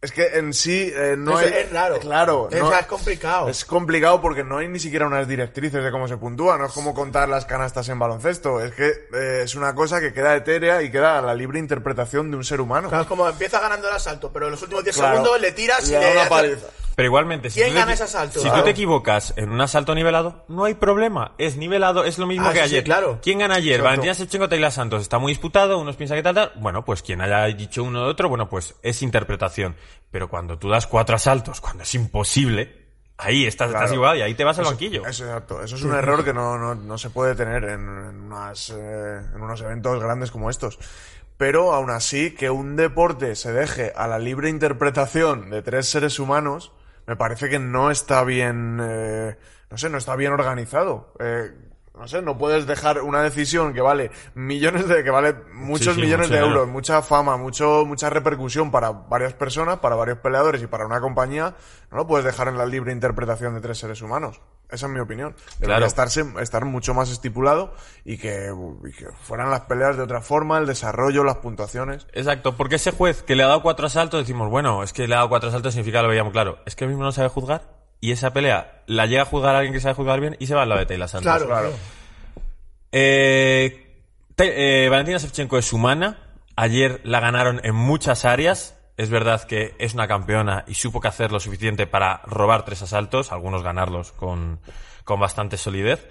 Speaker 2: Es que en sí eh, no
Speaker 3: Eso
Speaker 2: hay...
Speaker 3: es raro.
Speaker 2: Claro.
Speaker 3: Es,
Speaker 2: no-
Speaker 3: es complicado.
Speaker 2: es complicado porque no hay ni siquiera unas directrices de cómo se puntúa, no es como contar las canastas en baloncesto, es que eh, es una cosa que queda etérea y queda a la libre interpretación de un ser humano.
Speaker 3: Claro, es como empieza ganando el asalto, pero en los últimos 10
Speaker 2: Claro.
Speaker 3: segundos le tiras y
Speaker 2: Le una paliza.
Speaker 1: Pero igualmente, si,
Speaker 3: ¿Quién
Speaker 1: tú te,
Speaker 3: gana
Speaker 1: equi-
Speaker 3: ese asalto?
Speaker 1: si
Speaker 3: Claro.
Speaker 1: tú te equivocas en un asalto nivelado, no hay problema. Es nivelado, es lo mismo
Speaker 3: Ah,
Speaker 1: que
Speaker 3: sí, sí,
Speaker 1: ayer.
Speaker 3: claro.
Speaker 1: ¿Quién gana ayer?
Speaker 2: Exacto.
Speaker 1: Valentina Shevchenko, Taylor Santos. Está muy disputado, unos piensan que tal, tal. Bueno, pues quien haya dicho uno de otro, bueno, pues es interpretación. Pero cuando tú das cuatro asaltos, cuando es imposible, ahí estás,
Speaker 2: Claro.
Speaker 1: estás igual y ahí te vas al banquillo.
Speaker 2: Eso, exacto. Eso es un error que no, no, no se puede tener en, en unas, eh, en unos eventos grandes como estos. Pero aún así, que un deporte se deje a la libre interpretación de tres seres humanos, me parece que no está bien, eh, no sé, no está bien organizado. Eh, no sé, no puedes dejar una decisión que vale millones de, que vale muchos
Speaker 1: sí,
Speaker 2: millones
Speaker 1: mucho
Speaker 2: de
Speaker 1: dinero.
Speaker 2: euros, mucha fama, mucho, mucha repercusión para varias personas, para varios peleadores y para una compañía, no lo puedes dejar en la libre interpretación de tres seres humanos. Esa es mi opinión. Debería
Speaker 1: Claro.
Speaker 2: estarse, estar mucho más estipulado y que, y que fueran las peleas de otra forma, el desarrollo, las puntuaciones.
Speaker 1: Exacto, porque ese juez que le ha dado cuatro asaltos, decimos, bueno, es que le ha dado cuatro asaltos significa que lo veíamos claro. Es que él mismo no sabe juzgar y esa pelea la llega a juzgar alguien que sabe juzgar bien y se va al lado de Taylor Santos.
Speaker 3: Claro,
Speaker 2: Claro.
Speaker 1: Eh, Te- eh, Valentina Shevchenko es humana. Ayer la ganaron en muchas áreas. Es verdad que es una campeona y supo que hacer lo suficiente para robar tres asaltos, algunos ganarlos con, con bastante solidez.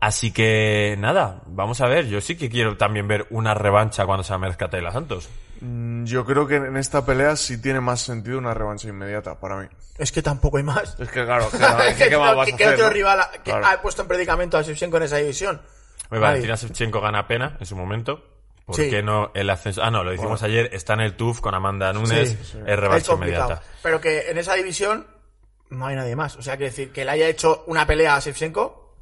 Speaker 1: Así que nada, vamos a ver. Yo sí que quiero también ver una revancha cuando se merezca Taylor Santos.
Speaker 2: Mm, Yo creo que en esta pelea sí tiene más sentido una revancha inmediata para mí.
Speaker 3: Es que tampoco hay más.
Speaker 2: Es que claro,
Speaker 3: Es que
Speaker 2: ¿qué más
Speaker 3: no-
Speaker 2: vas a
Speaker 3: ¿qué- qué
Speaker 2: hacer,
Speaker 3: otro
Speaker 2: no?
Speaker 3: rival ha, que
Speaker 2: Claro.
Speaker 3: ha puesto en predicamento a Shevchenko en esa división? Nadie.
Speaker 1: Valentina Shevchenko gana pena en su momento. ¿Por
Speaker 3: Sí.
Speaker 1: qué no el ascenso? Ah, no, lo hicimos ayer. Está en el TUF con Amanda Nunes.
Speaker 3: Sí,
Speaker 1: Es
Speaker 3: Es
Speaker 1: revancha inmediata.
Speaker 3: Pero que en esa división no hay nadie más. O sea, que decir que le haya hecho una pelea a Shevchenko,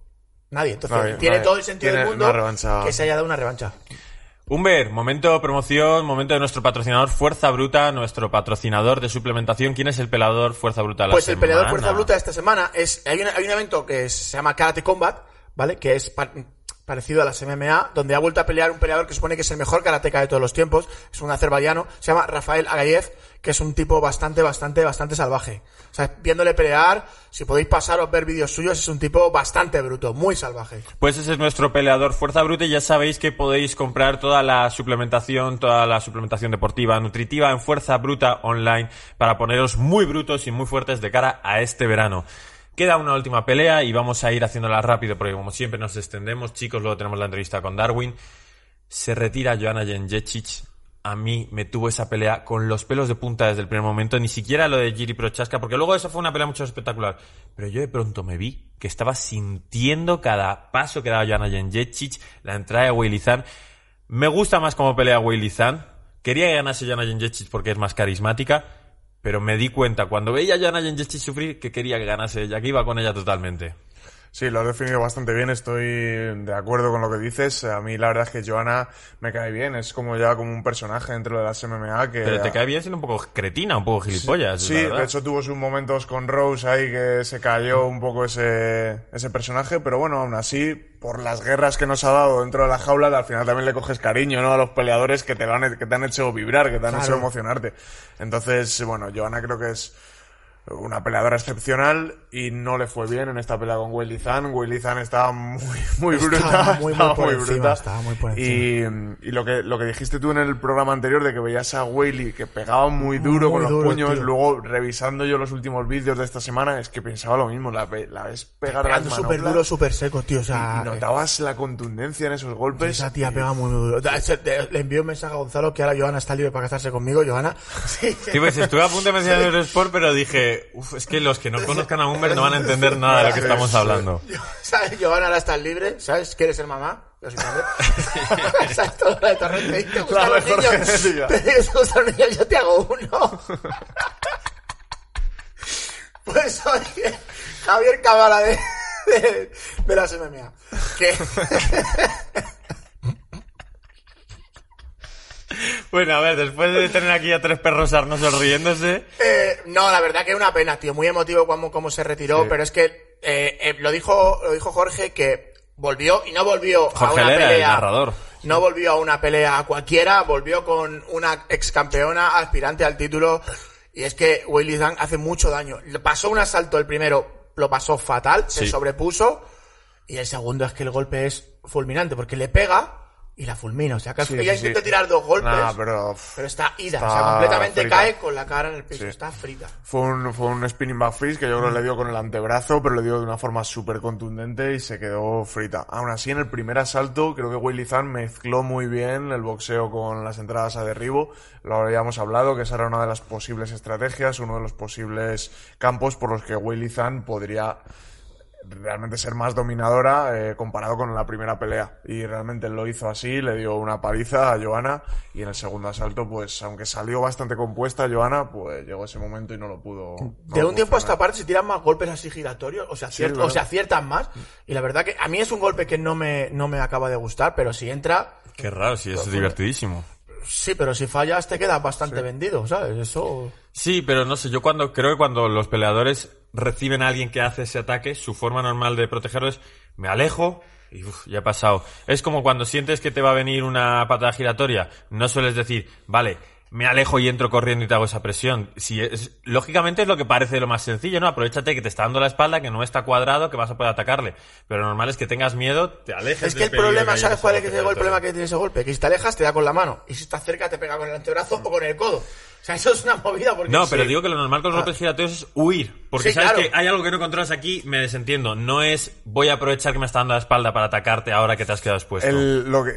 Speaker 3: nadie. Entonces,
Speaker 2: Nadie,
Speaker 3: tiene
Speaker 2: nadie.
Speaker 3: todo el sentido
Speaker 2: Tiene
Speaker 3: del mundo que se haya dado una revancha.
Speaker 1: Humber, momento de promoción, momento de nuestro patrocinador Fuerza Bruta, nuestro patrocinador de suplementación. ¿Quién es el pelador Fuerza Bruta de la
Speaker 3: Pues el peleador
Speaker 1: semana?
Speaker 3: Fuerza Bruta esta semana es. Hay, una- hay un evento que se llama Karate Combat, ¿vale? Que es pa- parecido a las MMA, donde ha vuelto a pelear un peleador que supone que es el mejor karateca de todos los tiempos. Es un azerbaiyano, se llama Rafael Agayev, que es un tipo bastante, bastante, bastante salvaje. O sea, viéndole pelear, si podéis pasar o ver vídeos suyos, es un tipo bastante bruto, muy salvaje.
Speaker 1: Pues ese es nuestro peleador Fuerza Bruta y ya sabéis que podéis comprar toda la suplementación, toda la suplementación deportiva, nutritiva en Fuerza Bruta online para poneros muy brutos y muy fuertes de cara a este verano. Queda una última pelea y vamos a ir haciéndola rápido porque como siempre nos extendemos, chicos, luego tenemos la entrevista con Darwin. Se retira Joanna Jędrzejczyk. A mí me tuvo esa pelea con los pelos de punta desde el primer momento, ni siquiera lo de Giri Prochaska, porque luego eso fue una pelea mucho espectacular. Pero yo de pronto me vi que estaba sintiendo cada paso que daba Joanna Jędrzejczyk, la entrada de Weilizan. Me gusta más como pelea Weilizan. Quería que ganase Joanna Jędrzejczyk porque es más carismática, pero me di cuenta cuando veía a Joanna Jędrzejczyk sufrir que quería que ganase ella, que iba con ella totalmente.
Speaker 2: Sí, lo has definido bastante bien, estoy de acuerdo con lo que dices. A mí la verdad es que Joana me cae bien, es como ya como un personaje dentro de las MMA que...
Speaker 1: Pero te cae bien siendo un poco cretina, un poco gilipollas.
Speaker 2: Sí,
Speaker 1: la
Speaker 2: de hecho tuvo sus momentos con Rose ahí que se cayó un poco ese, ese personaje, pero bueno, aún así, por las guerras que nos ha dado dentro de la jaula, al final también le coges cariño, ¿no? A los peleadores que te, lo han, que te han hecho vibrar, que te han
Speaker 3: Claro.
Speaker 2: hecho emocionarte. Entonces, bueno, Joana creo que es una peleadora excepcional y no le fue bien en esta pelea con Weili Zhang. Weili Zhang estaba muy, muy
Speaker 3: Estaba
Speaker 2: bruta.
Speaker 3: muy, muy
Speaker 2: estaba
Speaker 3: por
Speaker 2: muy
Speaker 3: encima,
Speaker 2: bruta.
Speaker 3: estaba muy por
Speaker 2: Y, y lo que, lo que dijiste tú en el programa anterior de que veías a Weili que pegaba muy duro
Speaker 3: Muy
Speaker 2: con los
Speaker 3: duro,
Speaker 2: puños,
Speaker 3: tío.
Speaker 2: luego revisando yo los últimos vídeos de esta semana, es que pensaba lo mismo, la, la ves pegar las
Speaker 3: súper duro, súper seco, tío. O sea,
Speaker 2: y notabas la contundencia en esos golpes.
Speaker 3: esa tía pega muy, muy duro. Le envío un mensaje a Gonzalo que ahora Johanna está libre para casarse conmigo. Johanna, sí.
Speaker 1: Sí, pues estuve a punto de mencionar el sport, pero dije, uff, es que los que no conozcan a Humber no van a entender nada de lo que estamos hablando.
Speaker 3: ¿Sabes? Johanna ahora estás libre, ¿sabes? ¿Quieres ser mamá? Yo soy. ¿Sabes? Todo lo de Torrente. ¿Te gustan
Speaker 2: La
Speaker 3: los
Speaker 2: mejor
Speaker 3: niños?
Speaker 2: genética.
Speaker 3: ¿Te los niños? Yo te hago uno. Pues oye, Javier Cabala de, de, de las MMA. Que,
Speaker 1: Bueno, a ver, después de tener aquí a tres perros arnosos riéndose,
Speaker 3: eh, no, la verdad que es una pena, tío. Muy emotivo como, como se retiró,
Speaker 2: Sí.
Speaker 3: pero es que eh, eh, lo dijo lo dijo Jorge que volvió y no volvió a
Speaker 1: Jorge
Speaker 3: una
Speaker 1: Lera, el
Speaker 3: pelea.
Speaker 1: narrador.
Speaker 3: No volvió a una pelea cualquiera, volvió con una ex campeona aspirante al título. Y es que Willy Zhang hace mucho daño. Pasó un asalto el primero, lo pasó fatal, se sobrepuso. Y el segundo es que el golpe es fulminante, porque le pega y la fulmina. O sea, que
Speaker 2: Sí,
Speaker 3: ella
Speaker 2: sí, sí.
Speaker 3: intenta tirar dos golpes,
Speaker 2: Nah, pero
Speaker 3: pero está ida. o
Speaker 2: está
Speaker 3: sea, completamente
Speaker 2: frita.
Speaker 3: cae con la cara en el piso. Está frita.
Speaker 2: Fue un, fue un spinning back freeze que yo creo que le dio con el antebrazo, pero le dio de una forma súper contundente y se quedó frita. Aún así, en el primer asalto, creo que Willy Zhang mezcló muy bien el boxeo con las entradas a derribo. Lo habíamos hablado, que esa era una de las posibles estrategias, uno de los posibles campos por los que Willy Zhang podría realmente ser más dominadora eh, comparado con la primera pelea. Y realmente lo hizo así, le dio una paliza a Joana y en el segundo asalto, pues aunque salió bastante compuesta Joana, pues llegó ese momento y no lo pudo. no
Speaker 3: De
Speaker 2: lo
Speaker 3: un tiempo a esta parte se tiran más golpes así giratorios, o se, acierta-
Speaker 2: claro.
Speaker 3: o se aciertan más. Y la verdad que a mí es un golpe que no me, no me acaba de gustar, pero si entra,
Speaker 1: qué raro, sí, es divertidísimo.
Speaker 3: sí, pero si fallas te quedas bastante vendido, ¿sabes? Eso...
Speaker 1: Sí, pero no sé, yo cuando creo que cuando los peleadores reciben a alguien que hace ese ataque, su forma normal de protegerlo es me alejo y uf, ya ha pasado. Es como cuando sientes que te va a venir una patada giratoria, no sueles decir, vale, me alejo y entro corriendo y te hago esa presión. Si es, lógicamente es lo que parece lo más sencillo, ¿no? Aprovechate que te está dando la espalda, que no está cuadrado, que vas a poder atacarle. Pero lo normal es que tengas miedo, te alejes.
Speaker 3: Es que el problema,
Speaker 1: en
Speaker 3: ¿sabes cuál es
Speaker 1: patada
Speaker 3: el problema que tiene ese golpe? Que si te alejas te da con la mano. Y si estás cerca te pega con el antebrazo o con el codo. O sea, eso es una movida porque...
Speaker 1: No, pero
Speaker 3: sí.
Speaker 1: digo que lo normal con los golpes giratorios es huir. Porque
Speaker 3: Sí,
Speaker 1: sabes
Speaker 3: claro.
Speaker 1: que hay algo que no controlas aquí, me desentiendo. No es voy a aprovechar que me está dando la espalda para atacarte ahora que te has quedado expuesto.
Speaker 2: El- lo que,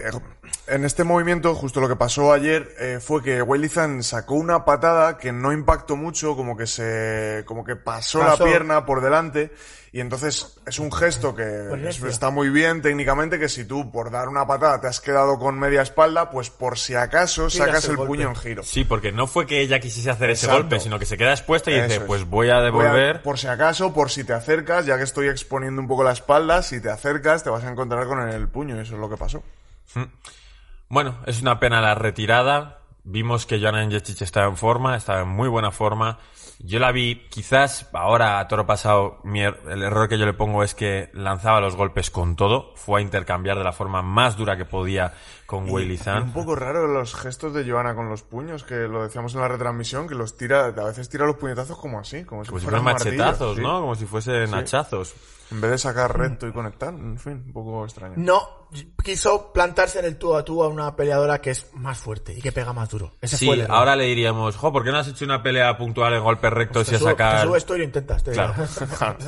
Speaker 2: en este movimiento, justo lo que pasó ayer, eh, fue que Weili Sacó una patada que no impactó mucho, como que se, como que pasó,
Speaker 3: Pasó.
Speaker 2: la pierna por delante, y entonces es un gesto que
Speaker 3: Por
Speaker 2: es-
Speaker 3: inercia.
Speaker 2: está muy bien técnicamente, que si tú por dar una patada te has quedado con media espalda, pues por si acaso sacas
Speaker 3: el golpe.
Speaker 2: puño en giro.
Speaker 1: Sí, porque no fue que ella quisiese hacer ese
Speaker 2: Exacto.
Speaker 1: golpe, sino que se queda expuesta y
Speaker 2: Eso
Speaker 1: dice,
Speaker 2: es.
Speaker 1: pues voy a
Speaker 2: Voy a-
Speaker 1: devolver.
Speaker 2: por si acaso, por si te acercas, ya que estoy exponiendo un poco la espalda, si te acercas te vas a encontrar con el puño, y eso es lo que pasó.
Speaker 1: Bueno, es una pena la retirada. Vimos que Joanna Jędrzejczyk estaba en forma, estaba en muy buena forma. Yo la vi, quizás ahora a toro pasado, mi er- el error que yo le pongo es que lanzaba los golpes con todo, fue a intercambiar de la forma más dura que podía con Weili
Speaker 2: Y
Speaker 1: Zhang.
Speaker 2: Un poco raro los gestos de Joana con los puños, que lo decíamos en la retransmisión, que los tira, a veces tira los puñetazos como así, como si,
Speaker 1: Como si
Speaker 2: fueran
Speaker 1: machetazos,
Speaker 2: sí.
Speaker 1: ¿no? Como si fuesen hachazos.
Speaker 2: En vez de sacar recto y conectar, en fin, un poco extraño.
Speaker 3: No, quiso plantarse en el tú a tú a una peleadora que es más fuerte y que pega más duro. Ese
Speaker 1: Sí,
Speaker 3: fue el
Speaker 1: ahora le diríamos, jo, ¿por qué no has hecho una pelea puntual en golpes rectos y
Speaker 3: te,
Speaker 1: a sacar...
Speaker 3: te tú y lo intentas. te.
Speaker 1: Claro.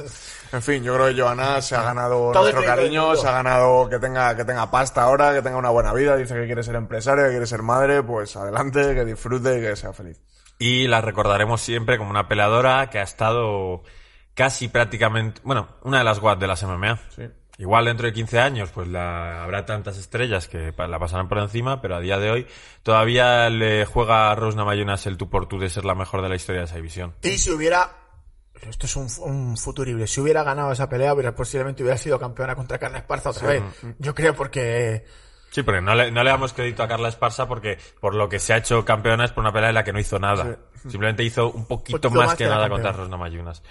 Speaker 2: En fin, yo creo que Joana se ha ganado
Speaker 3: Todo
Speaker 2: nuestro cariño, se ha ganado que tenga, que tenga pasta ahora, que tenga una buena vida, dice que quiere ser empresaria, que quiere ser madre, pues adelante, que disfrute y que sea feliz.
Speaker 1: Y la recordaremos siempre como una peleadora que ha estado casi prácticamente, bueno, una de las guas de las MMA.
Speaker 2: Sí.
Speaker 1: Igual dentro de 15 años, pues la, habrá tantas estrellas que la pasarán por encima, pero a día de hoy todavía le juega a Rose Namajunas el tú por tú de ser la mejor de la historia de esa división.
Speaker 3: Y si hubiera. Esto es un, un futurible. Si hubiera ganado esa pelea, hubiera, posiblemente hubiera sido campeona contra Carla Esparza otra vez. Yo creo porque.
Speaker 1: Sí, porque no le, no le damos crédito a Carla Esparza porque por lo que se ha hecho campeona es por una pelea en la que no hizo nada. Simplemente hizo un poquito,
Speaker 3: Poquito
Speaker 1: más,
Speaker 3: más
Speaker 1: que,
Speaker 3: que
Speaker 1: nada contra Rose Namajunas.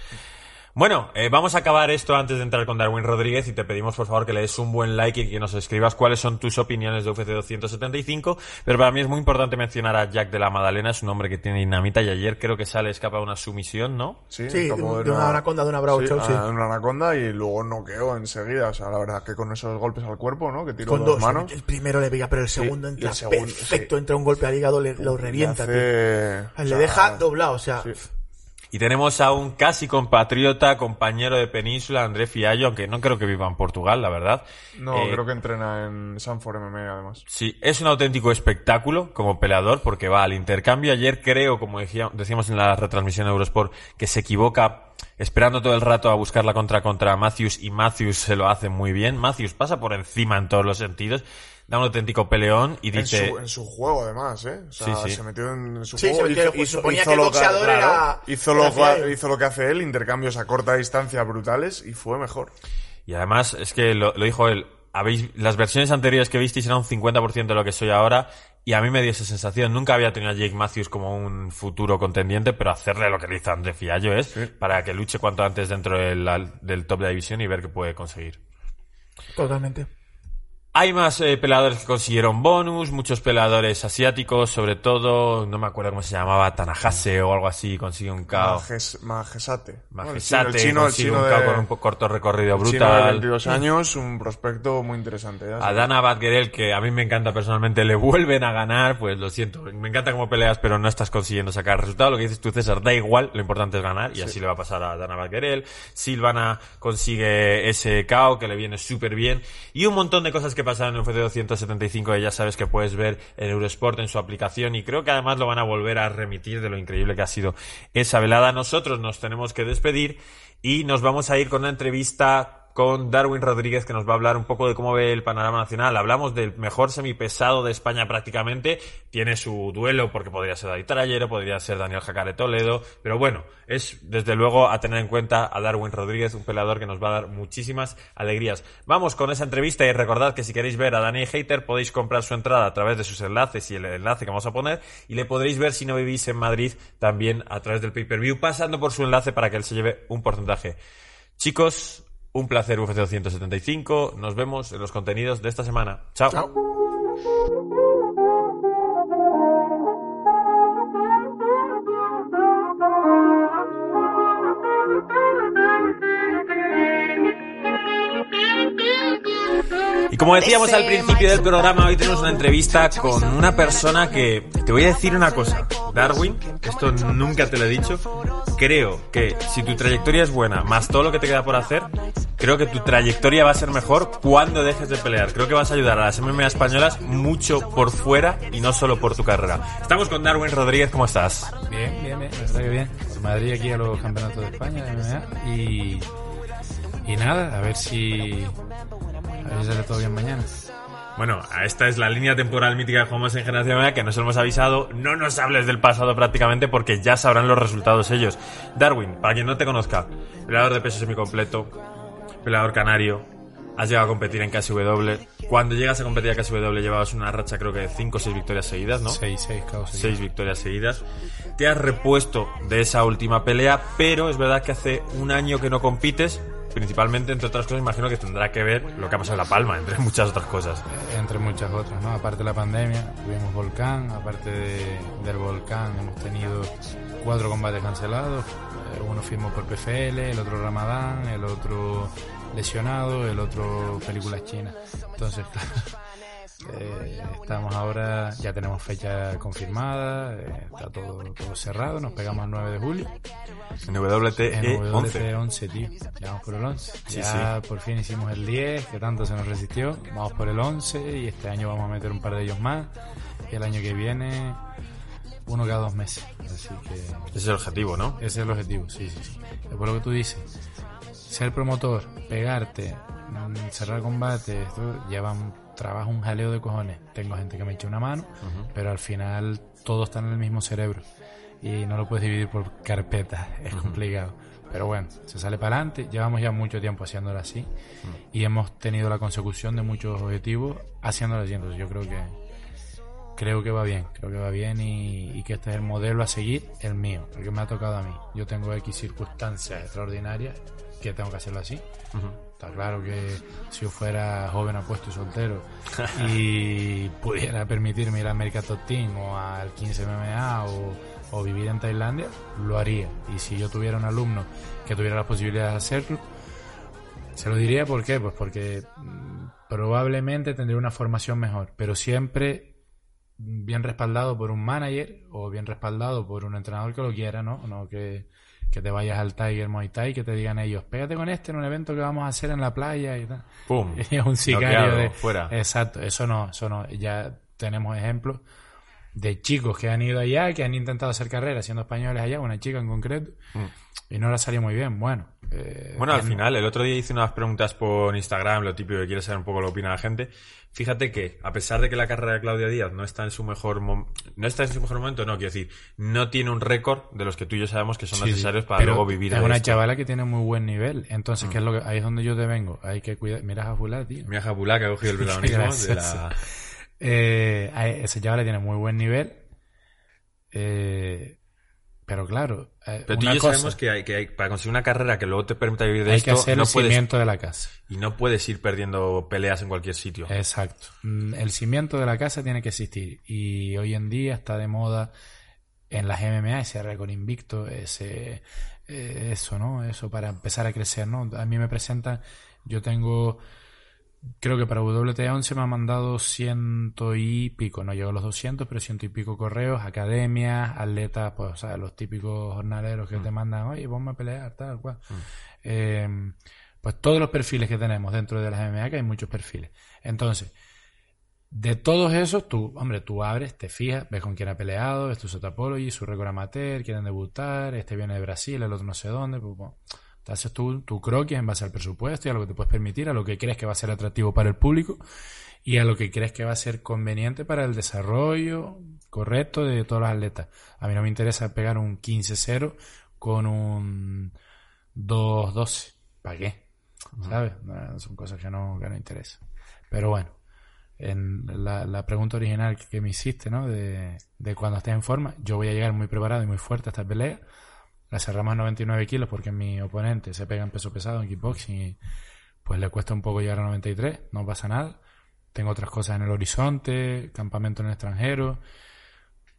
Speaker 1: Bueno, eh, vamos a acabar esto antes de entrar con Darwin Rodríguez y te pedimos por favor que le des un buen like y que nos escribas cuáles son tus opiniones de UFC 275. Pero para mí es muy importante mencionar a Jack de la Madalena, es un hombre que tiene dinamita y ayer creo que sale escapa una sumisión, ¿no?
Speaker 3: Sí, de, una anaconda, de una Bravo
Speaker 2: sí,
Speaker 3: Show, sí.
Speaker 2: De una anaconda y luego noqueó enseguida. O sea, la verdad que con esos golpes al cuerpo, ¿no? Que tiró
Speaker 3: con
Speaker 2: dos,
Speaker 3: dos
Speaker 2: manos.
Speaker 3: El primero le pega, pero el segundo entra
Speaker 2: el segundo,
Speaker 3: perfecto,
Speaker 2: sí.
Speaker 3: entra un golpe al hígado, le, lo revienta.
Speaker 2: hace-
Speaker 3: tío.
Speaker 2: o
Speaker 3: Le
Speaker 2: sea,
Speaker 3: deja doblado, o sea.
Speaker 1: Y tenemos a un casi compatriota, compañero de península, André Fiallo, aunque no creo que viva en Portugal, la verdad.
Speaker 2: No,
Speaker 1: Eh,
Speaker 2: creo que entrena en Sanford MMA además.
Speaker 1: Sí, es un auténtico espectáculo como peleador porque va al intercambio. Ayer creo, como decía- decíamos en la retransmisión de Eurosport, que se equivoca esperando todo el rato a buscar la contra contra Matthews y Matthews se lo hace muy bien. Matthews pasa por encima en todos los sentidos, da un auténtico peleón y
Speaker 2: En
Speaker 1: dice...
Speaker 2: su, en su juego, además, ¿eh? O sea,
Speaker 1: Sí, sí.
Speaker 2: se metió en su
Speaker 3: Sí,
Speaker 2: juego.
Speaker 3: se metió en el juego. Suponía que el boxeador era-
Speaker 2: hizo, lo,
Speaker 3: era fiel.
Speaker 2: hizo lo que hace él, intercambios a corta distancia brutales y fue mejor.
Speaker 1: Y además, es que lo, lo dijo él, habéis, las versiones anteriores que visteis eran un 50% de lo que soy ahora, y a mí me dio esa sensación. Nunca había tenido a Jake Matthews como un futuro contendiente, pero hacerle lo que le hizo André Fiallo es para que luche cuanto antes dentro del, del top de la división y ver qué puede conseguir.
Speaker 3: Totalmente.
Speaker 1: Hay más eh, peleadores que consiguieron bonus, muchos peleadores asiáticos, sobre todo, no me acuerdo cómo se llamaba, Tanahase o algo así, consigue un KO.
Speaker 2: Majes- Majesate. Bueno, el chino, el chino, el chino
Speaker 1: un
Speaker 2: de,
Speaker 1: con un corto recorrido
Speaker 2: el chino de
Speaker 1: brutal.
Speaker 2: 22 años, un prospecto muy interesante. ya
Speaker 1: A. Dana Badgerel, que a mí me encanta personalmente, le vuelven a ganar, pues lo siento. Me encanta cómo peleas, pero no estás consiguiendo sacar resultado. Lo que dices tú, César, da igual, lo importante es ganar, y así le va a pasar a Dana Badgerel. Silvana consigue ese KO, que le viene súper bien. Y un montón de cosas que pasaron en UFC 275, que ya sabes que puedes ver en Eurosport en su aplicación, y creo que además lo van a volver a remitir de lo increíble que ha sido esa velada. Nosotros nos tenemos que despedir, y nos vamos a ir con una entrevista con Darwin Rodríguez que nos va a hablar un poco de cómo ve el panorama nacional. Hablamos del mejor semipesado de España prácticamente. Tiene su duelo porque podría ser David Trayero, podría ser Daniel Jacare Toledo. Pero bueno, es desde luego a tener en cuenta a Darwin Rodríguez, un peleador que nos va a dar muchísimas alegrías. Vamos con esa entrevista y recordad que si queréis ver a Dani Hater podéis comprar su entrada a través de sus enlaces y el enlace que vamos a poner y le podréis ver si no vivís en Madrid también a través del pay-per-view pasando por su enlace para que él se lleve un porcentaje. Chicos, un placer UFC 275. Nos vemos en los contenidos de esta semana. Chao.
Speaker 3: Chao.
Speaker 1: Y como decíamos al principio del programa, hoy tenemos una entrevista con una persona que te voy a decir una cosa. Darwin, esto nunca te lo he dicho. Creo que si tu trayectoria es buena, más todo lo que te queda por hacer, creo que tu trayectoria va a ser mejor cuando dejes de pelear. Creo que vas a ayudar a las MMA españolas mucho por fuera y no solo por tu carrera. Estamos con Darwin Rodríguez, ¿cómo estás?
Speaker 4: Bien, bien, bien, la verdad que bien. Por Madrid aquí a los campeonatos de España de MMA y, y nada, a ver si a ver si sale todo bien mañana.
Speaker 1: Bueno, esta es la línea temporal mítica que jugamos en Generación MMA, que nos hemos avisado. No nos hables del pasado prácticamente porque ya sabrán los resultados ellos. Darwin, para quien no te conozca, peleador de peso semicompleto, peleador canario, has llegado a competir en KSW. Cuando llegas a competir a KSW llevabas una racha creo que de 5 o 6 victorias seguidas, ¿no?
Speaker 4: 6, 6 causas.
Speaker 1: 6 victorias seguidas. Te has repuesto de esa última pelea, pero es verdad que hace un año que no compites. Principalmente, entre otras cosas, imagino que tendrá que ver lo que ha pasado en La Palma, entre muchas otras cosas.
Speaker 4: Entre muchas otras, ¿no? Aparte de la pandemia, tuvimos volcán, aparte de- del volcán hemos tenido cuatro combates cancelados. Eh, Uno firmó por PFL, el otro Ramadán, el otro lesionado, el otro películas chinas. Entonces, claro, eh, estamos ahora, ya tenemos fecha confirmada, eh, está todo, todo cerrado, nos pegamos el 9 de julio.
Speaker 1: En WTE
Speaker 4: En
Speaker 1: 11.
Speaker 4: WT 11, tío. Ya vamos por el 11.
Speaker 1: Sí,
Speaker 4: ya por fin hicimos el 10, que tanto se nos resistió. Vamos por el 11 y este año vamos a meter un par de ellos más. Y el año que viene, uno cada dos meses. Así que
Speaker 1: Ese es el objetivo, ¿no?
Speaker 4: ese es el objetivo, sí, sí, sí. Es por lo que tú dices. Ser promotor, pegarte, mm, cerrar combate, esto lleva un trabajo, un jaleo de cojones. Tengo gente que me echa una mano, pero al final todo está en el mismo cerebro. Y no lo puedes dividir por carpetas, es complicado. Pero bueno, se sale para adelante. Llevamos ya mucho tiempo haciéndolo así. Y hemos tenido la consecución de muchos objetivos haciéndolo así. Entonces yo creo que, creo que va bien, creo que va bien y, y, que este es el modelo a seguir, el mío, el que me ha tocado a mí. Yo tengo X circunstancias extraordinarias que tengo que hacerlo así. Está claro que si yo fuera joven, apuesto y soltero y pudiera permitirme ir a América Top Team o al 15 MMA o, o vivir en Tailandia, lo haría. Y si yo tuviera un alumno que tuviera la posibilidad de hacerlo, se lo diría ¿por qué? Pues porque mm, probablemente tendría una formación mejor, pero siempre bien respaldado por un manager o bien respaldado por un entrenador que lo quiera, ¿no? No que, que te vayas al Tiger Muay Thai que te digan ellos, pégate con este en un evento que vamos a hacer en la playa y tal.
Speaker 1: ¡Pum!
Speaker 4: Y es un sicario de...
Speaker 1: fuera.
Speaker 4: Exacto, eso no, eso no. Ya tenemos ejemplos de chicos que han ido allá, que han intentado hacer carrera siendo españoles allá, una chica en concreto, y no la salió muy bien. Bueno, eh,
Speaker 1: Bueno, al final, el otro día hice unas preguntas por Instagram, lo típico que quiere saber un poco lo que opina la gente. Fíjate que, a pesar de que la carrera de Claudia Díaz no está en su mejor mom- no está en su mejor momento, no, quiero decir, no tiene un récord de los que tú y yo sabemos que son
Speaker 4: Sí,
Speaker 1: necesarios para luego vivir
Speaker 4: Es una
Speaker 1: esto. Mm.
Speaker 4: chavala que tiene muy buen nivel. Entonces, ¿qué es lo que, ahí es donde yo te vengo. Hay que cuidar. Mira a Fulá, tío.
Speaker 1: Mira Jabulá que ha cogido el protagonismo de la...
Speaker 4: Eh, a- esa chavala tiene muy buen nivel. Eh, pero claro, eh,
Speaker 1: Pero tú y
Speaker 4: una
Speaker 1: yo
Speaker 4: cosa,
Speaker 1: sabemos que, hay, que hay- para conseguir una carrera que luego te permita vivir de
Speaker 4: hay
Speaker 1: esto,
Speaker 4: que hacer
Speaker 1: no
Speaker 4: el
Speaker 1: puedes,
Speaker 4: cimiento de la casa.
Speaker 1: y no puedes ir perdiendo peleas en cualquier sitio.
Speaker 4: Exacto. Mm, El cimiento de la casa tiene que existir. Y hoy en día está de moda en las MMA ese récord invicto, ese, eh, eso, ¿no? Eso para empezar a crecer, ¿no? A mí me presentan, yo tengo, creo que para WTA 11 me han mandado ciento y pico, no llego a los 200, pero ciento y pico correos, academias, atletas, pues, o sea, los típicos jornaleros que te mandan, oye, ponme a pelear, tal cual. Eh, pues todos los perfiles que tenemos dentro de las MMA, que hay muchos perfiles. Entonces, de todos esos, tú, hombre, tú abres, te fijas, ves con quién ha peleado, ves tu Sotapology, su récord amateur, quieren debutar, este viene de Brasil, el otro no sé dónde, pues, bueno, te haces tú tu croquis en base al presupuesto y a lo que te puedes permitir, a lo que crees que va a ser atractivo para el público y a lo que crees que va a ser conveniente para el desarrollo correcto de todos los atletas. A mí no me interesa pegar un 15-0 con un 2-12. ¿Para qué? ¿Sabes? No, son cosas que no, que no interesan. Pero bueno, en la, la pregunta original que, que me hiciste, ¿no? De, de cuando estés en forma, yo voy a llegar muy preparado y muy fuerte a esta pelea. La cerramos a 99 kilos porque mi oponente se pega en peso pesado en kickboxing y pues le cuesta un poco llegar a 93, no pasa nada. Tengo otras cosas en el horizonte, campamento en el extranjero.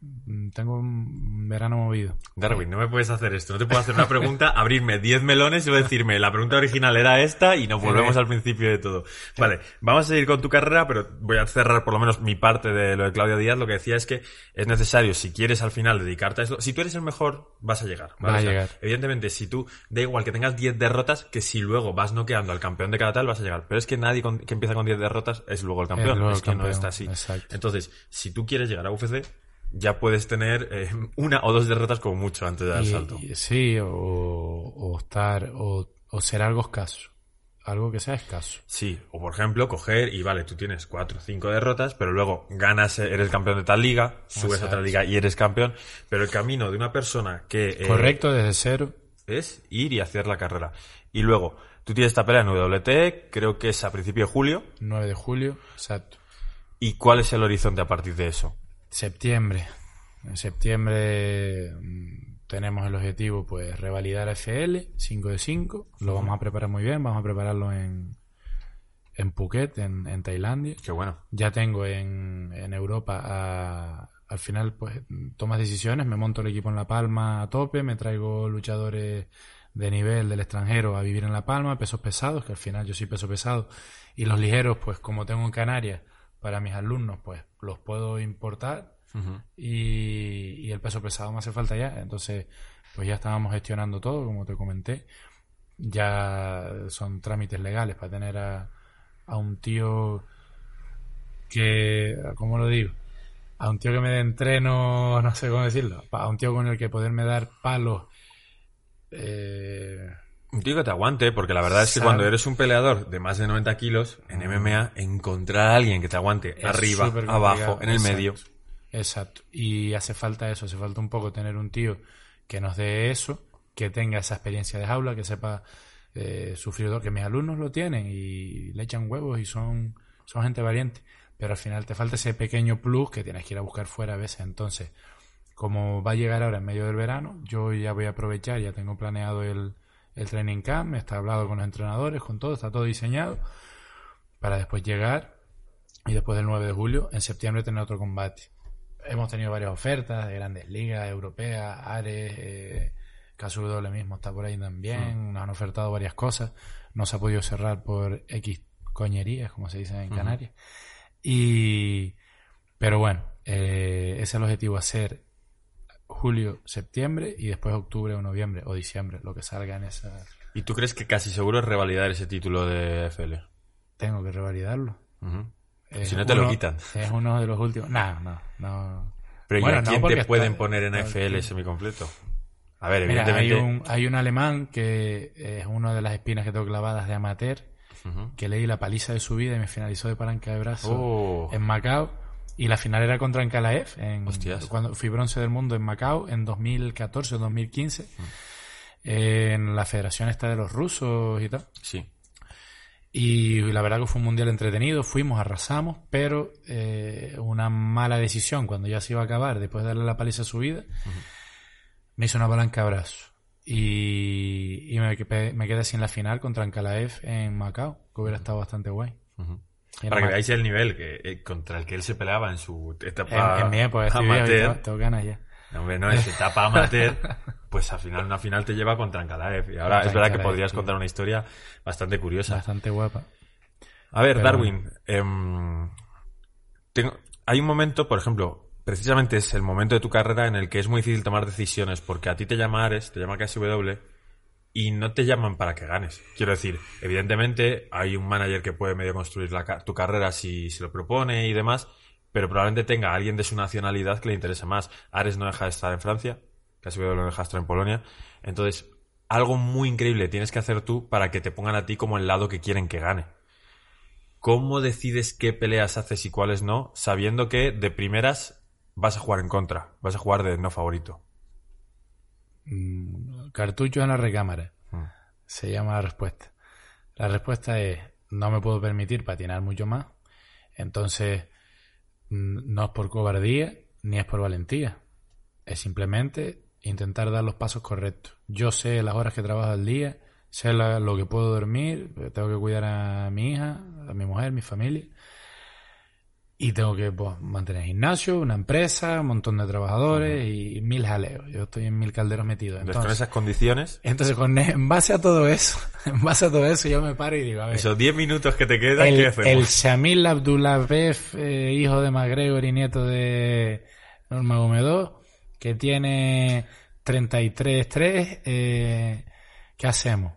Speaker 4: Mm, Tengo un verano movido.
Speaker 1: Darwin, no me puedes hacer esto. No te puedo hacer una pregunta, abrirme 10 melones y decirme la pregunta original era esta y nos volvemos al principio de todo. Vale, vamos a seguir con tu carrera, pero voy a cerrar por lo menos mi parte de lo de Claudia Díaz. Lo que decía es que es necesario, si quieres al final dedicarte a eso, si tú eres el mejor, vas a llegar. ¿vale?
Speaker 4: Va a
Speaker 1: O sea,
Speaker 4: llegar.
Speaker 1: Evidentemente, si tú, da igual que tengas 10 derrotas, que si luego vas noqueando al campeón de cada tal, vas a llegar. Pero es que nadie con- que empieza con 10 derrotas es luego el campeón.
Speaker 4: luego
Speaker 1: es
Speaker 4: el
Speaker 1: que no está así.
Speaker 4: exacto.
Speaker 1: Entonces, si tú quieres llegar a UFC, ya puedes tener eh, una o dos derrotas como mucho antes de dar el salto.
Speaker 4: y- sí, o, o estar, o, o ser algo escaso. Algo que sea escaso.
Speaker 1: Sí, o por ejemplo, coger y vale, tú tienes cuatro o cinco derrotas, pero luego ganas, eh, eres campeón de tal liga, subes a otra liga y eres campeón, pero el camino de una persona que eh,
Speaker 4: Correcto, desde cero.
Speaker 1: es ir y hacer la carrera. Y luego, tú tienes esta pelea en WT, creo que es a principio de julio,
Speaker 4: 9 de julio, exacto.
Speaker 1: ¿y cuál es el horizonte a partir de eso?
Speaker 4: Septiembre. En septiembre mm, tenemos el objetivo, pues, revalidar FL, 5 de 5. Lo vamos a preparar muy bien, vamos a prepararlo en, en Phuket, en, en Tailandia.
Speaker 1: Qué bueno.
Speaker 4: Ya tengo en, en Europa a- al final pues tomas decisiones, me monto el equipo en La Palma a tope, me traigo luchadores de nivel del extranjero a vivir en La Palma, pesos pesados, que al final yo soy peso pesado, y los ligeros pues como tengo en Canarias para mis alumnos pues los puedo importar y, y el peso pesado me hace falta ya, entonces pues ya estábamos gestionando todo como te comenté, ya son trámites legales para tener a, a un tío que, ¿cómo lo digo? A un tío que me dé entreno, no sé cómo decirlo, a un tío con el que poderme dar palos. Eh,
Speaker 1: Un tío que te aguante, porque la verdad es que cuando eres un peleador de más de 90 kilos, en MMA, encontrar a alguien que te aguante
Speaker 4: Es
Speaker 1: arriba, abajo, en el
Speaker 4: exacto.
Speaker 1: medio.
Speaker 4: Exacto. Y hace falta eso, hace falta un poco tener un tío que nos dé eso, que tenga esa experiencia de jaula, que sepa eh, sufrir dolor, que mis alumnos lo tienen y le echan huevos y son, son gente valiente. pero al final te falta ese pequeño plus que tienes que ir a buscar fuera a veces. Entonces, como va a llegar ahora en medio del verano, yo ya voy a aprovechar, ya tengo planeado el, el training camp, está hablado con los entrenadores, con todo, está todo diseñado, para después llegar y después del 9 de julio, en septiembre, tener otro combate. Hemos tenido varias ofertas de grandes ligas, europeas, Ares, eh, mismo está por ahí también, nos han ofertado varias cosas, no se ha podido cerrar por X coñerías, como se dice en Canarias. Y, pero bueno, eh, ese es el objetivo, hacer julio, septiembre y después octubre o noviembre o diciembre, lo que salga en esa.
Speaker 1: ¿Y tú crees que casi seguro es revalidar ese título de FL?
Speaker 4: Tengo que revalidarlo.
Speaker 1: Si no te lo quitan.
Speaker 4: Es uno de los últimos. No, no, no.
Speaker 1: Pero ¿y
Speaker 4: Bueno,
Speaker 1: a quién te
Speaker 4: está-
Speaker 1: pueden poner en
Speaker 4: está-
Speaker 1: FL semicompleto? A ver,
Speaker 4: Mira, hay
Speaker 1: evidentemente...
Speaker 4: un, hay un alemán que es una de las espinas que tengo clavadas de amateur,
Speaker 1: Ujú.
Speaker 4: que leí la paliza de su vida y me finalizó de palanca de brazo
Speaker 1: Oh.
Speaker 4: en Macao. Y la final era contra Ankalaev, en,
Speaker 1: Hostias.
Speaker 4: cuando fui bronce del mundo en Macao en 2014 o 2015, en la federación esta de los rusos y tal.
Speaker 1: Sí.
Speaker 4: Y la verdad que fue un mundial entretenido, fuimos, arrasamos, pero eh, una mala decisión cuando ya se iba a acabar, después de darle la paliza a su vida, me hizo una palanca de brazo. Y, y me, quedé- me quedé sin la final contra Ankalaev en Macao, que hubiera estado bastante guay.
Speaker 1: Para que veáis el nivel que, eh, contra el que él se peleaba en su etapa
Speaker 4: en, en mi época,
Speaker 1: amateur.
Speaker 4: tengo, ganas ya.
Speaker 1: No, Hombre, no, es etapa amateur, pues al final una final te lleva contra Ankalaev. Y ahora
Speaker 4: Contra
Speaker 1: es verdad que podrías contar una historia bastante curiosa.
Speaker 4: Bastante guapa.
Speaker 1: A ver,
Speaker 4: Pero-
Speaker 1: Darwin, em, tengo- hay un momento, por ejemplo, precisamente es el momento de tu carrera en el que es muy difícil tomar decisiones, porque a ti te llama Ares, te llama KSW, y no te llaman para que ganes. Quiero decir, evidentemente hay un manager que puede medio construir la tu carrera si se lo propone y demás, pero probablemente tenga a alguien de su nacionalidad que le interese más. Ares no deja de estar en Francia, KSW no deja de estar en Polonia, entonces algo muy increíble tienes que hacer tú para que te pongan a ti como el lado que quieren que gane. ¿Cómo decides qué peleas haces y cuáles no, sabiendo que de primeras vas a jugar en contra, vas a jugar de no favorito?
Speaker 4: Mm, Cartucho en la recámara.
Speaker 1: Mm.
Speaker 4: Se llama la respuesta. La respuesta es, no me puedo permitir patinar mucho más. Entonces, mm, no es por cobardía ni es por valentía. Es simplemente intentar dar los pasos correctos. Yo sé las horas que trabajo al día, sé la- lo que puedo dormir, tengo que cuidar a mi hija, a mi mujer, mi familia. Y tengo que pues, mantener gimnasio, una empresa, un montón de trabajadores y, mil jaleos. Yo estoy en mil calderos metidos.
Speaker 1: Entonces, con esas condiciones,
Speaker 4: entonces con, en base a todo eso, en base a todo eso, yo me paro y digo, a ver,
Speaker 1: esos 10 minutos que te quedan,
Speaker 4: el,
Speaker 1: ¿qué
Speaker 4: el
Speaker 1: hacemos?
Speaker 4: Shamil Abdullabev, eh, hijo de McGregor y nieto de Nurmagomedov, que tiene 33-3, eh, ¿qué hacemos?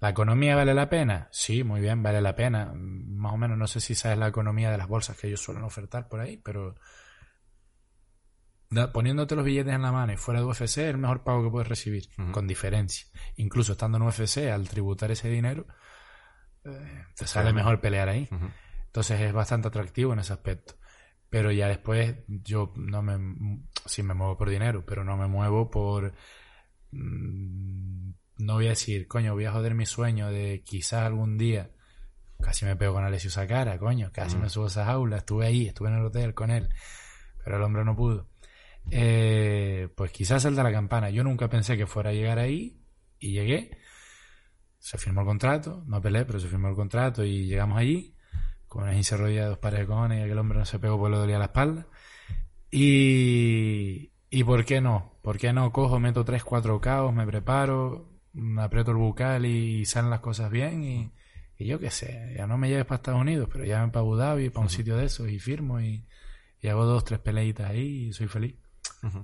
Speaker 4: ¿La economía vale la pena? Sí, muy bien, vale la pena. Mm, Más o menos, no sé si sabes la economía de las bolsas que ellos suelen ofertar por ahí, pero poniéndote los billetes en la mano y fuera de UFC es el mejor pago que puedes recibir, con diferencia. Incluso estando en UFC, al tributar ese dinero, eh, te sale mejor pelear ahí. Entonces es bastante atractivo en ese aspecto. Pero ya después yo no me... Sí me muevo por dinero, pero no me muevo por... No voy a decir, coño, voy a joder mi sueño de quizás algún día... Casi me pego con Alessio Sacara, coño, casi me subo a esa jaula, estuve ahí, estuve en el hotel con él, pero el hombre no pudo. Eh, pues quizás salta la campana. Yo nunca pensé que fuera a llegar ahí y llegué. Se firmó el contrato, no peleé, pero se firmó el contrato y llegamos allí con una 15 rodillas de dos pares de cojones y aquel hombre no se pegó porque le dolía la espalda. Y, y ¿por qué no? ¿Por qué no cojo, meto 3, 4 caos, me preparo, aprieto el bucal y salen las cosas bien y, y yo qué sé, ya no me lleves para Estados Unidos, pero llévame para Abu Dhabi, para un sitio de esos y firmo y, y hago dos, tres peleitas ahí y soy feliz.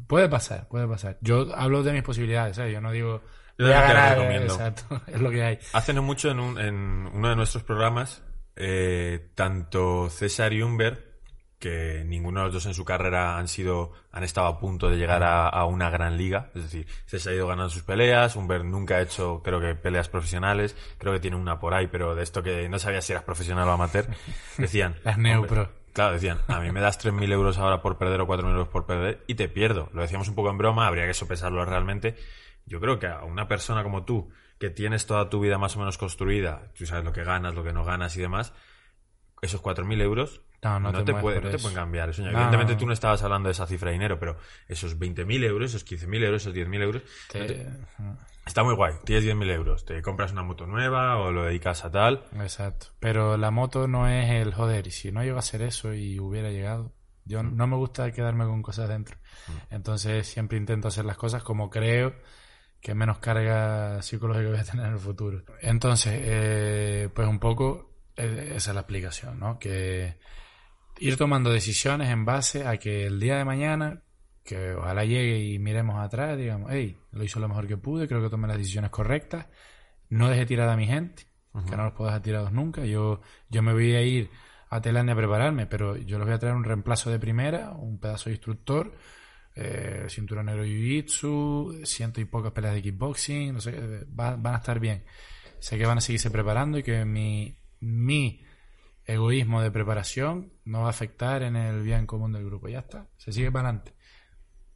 Speaker 4: Puede pasar, puede pasar. Yo hablo de mis posibilidades, ¿sabes? Yo no digo...
Speaker 1: Yo
Speaker 4: voy a ganar,
Speaker 1: recomiendo.
Speaker 4: exacto, es lo que hay.
Speaker 1: Hace no mucho en, un- en uno de nuestros programas, eh, tanto César y Humber, que ninguno de los dos en su carrera han sido, han estado a punto de llegar a, a una gran liga. Es decir, César ha ido ganando sus peleas, Humber nunca ha hecho, creo que peleas profesionales, creo que tiene una por ahí, pero de esto que no sabía si eras profesional o amateur. Decían.
Speaker 4: Las
Speaker 1: "Hombre,
Speaker 4: Neupro.
Speaker 1: Claro, decían, a mí me das 3.000 euros ahora por perder o 4.000 euros por perder y te pierdo. Lo decíamos un poco en broma, habría que sopesarlo realmente. Yo creo que a una persona como tú, que tienes toda tu vida más o menos construida, tú sabes lo que ganas, lo que no ganas y demás, esos 4.000 euros
Speaker 4: No, no te
Speaker 1: te, puede-
Speaker 4: por
Speaker 1: no te pueden cambiar. Eso,
Speaker 4: No,
Speaker 1: evidentemente
Speaker 4: no,
Speaker 1: tú
Speaker 4: no.
Speaker 1: no estabas hablando de esa cifra de dinero, pero esos 20.000 euros, esos 15.000 euros, esos 10.000 euros,
Speaker 4: Te-
Speaker 1: no te- está muy guay. Tienes 10.000 euros, te compras una moto nueva o lo dedicas a tal.
Speaker 4: Exacto. Pero la moto no es el joder. Y si no llego a hacer eso y hubiera llegado, yo no me gusta quedarme con cosas dentro. Entonces siempre intento hacer las cosas como creo que menos carga psicológica voy a tener en el futuro. Entonces, eh, pues un poco eh, esa es la explicación, ¿no? Que ir tomando decisiones en base a que el día de mañana, que ojalá llegue y miremos atrás, digamos, hey, lo hizo lo mejor que pude, creo que tomé las decisiones correctas, no dejé tirada a mi gente, que no los puedo dejar tirados nunca, yo, yo me voy a ir a Tailandia a prepararme, pero yo les voy a traer un reemplazo de primera, un pedazo de instructor, eh, cinturón negro Jiu-Jitsu, ciento y pocas peleas de kickboxing, no sé, eh, va- van a estar bien. Sé que van a seguirse preparando y que mi, mi egoísmo de preparación no va a afectar en el bien común del grupo. Ya está, se sigue para adelante.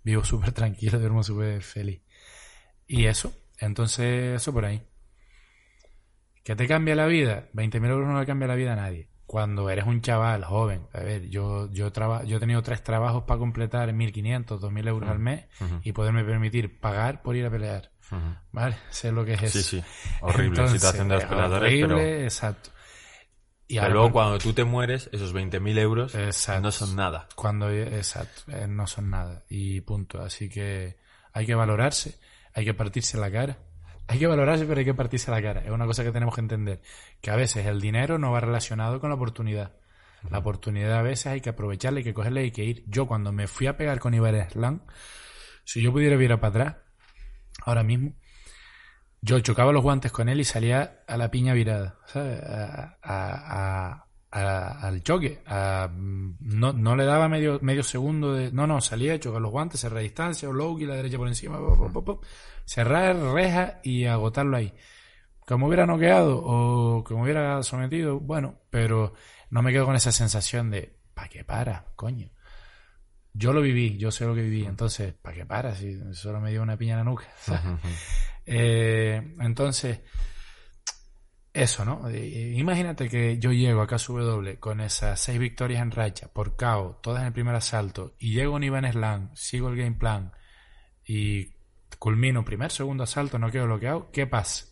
Speaker 4: Vivo súper tranquilo, duermo súper feliz. Y eso, entonces eso por ahí. ¿Qué te cambia la vida? 20.000 euros no le cambia la vida a nadie. Cuando eres un chaval joven, a ver, yo, yo, traba, yo he tenido tres trabajos para completar 1.500, 2.000 euros al mes y poderme permitir pagar por ir a pelear. ¿Vale? Sé lo que es eso.
Speaker 1: Sí, sí. Horrible
Speaker 4: Entonces,
Speaker 1: situación de los
Speaker 4: es
Speaker 1: peleadores,
Speaker 4: horrible,
Speaker 1: pero,
Speaker 4: exacto. Y
Speaker 1: pero luego cuando tú te mueres, esos 20.000 euros
Speaker 4: Exacto.
Speaker 1: no son nada.
Speaker 4: Cuando, exacto, eh, no son nada. Y punto. Así que hay que valorarse, hay que partirse la cara. Hay que valorarse, pero hay que partirse la cara. Es una cosa que tenemos que entender. Que a veces el dinero no va relacionado con la oportunidad. La oportunidad a veces hay que aprovecharla, hay que cogerla y hay que ir. Yo cuando me fui a pegar con Iber Slam, si yo pudiera ir para atrás, ahora mismo, yo chocaba los guantes con él y salía a la piña virada, ¿sabes? A- a- a- a- al choque. No, no le daba medio, medio segundo de... No, no, salía a chocar los guantes, cerrar distancia, o low y la derecha por encima, pop, pop, pop, pop. cerrar reja y agotarlo ahí. Que me hubiera noqueado o que me hubiera sometido, bueno, pero no me quedo con esa sensación de, ¿para qué para, coño? Yo lo viví, yo sé lo que viví, entonces, ¿para qué para si solo me dio una piña en la nuca? ¿sabes? Eh, entonces, eso, ¿no? Imagínate que yo llego a KSW con esas seis victorias en racha, por KO, todas en el primer asalto, y llego a un Iván Slam, sigo el game plan y culmino primer, segundo asalto, no quedo bloqueado, ¿qué pasa?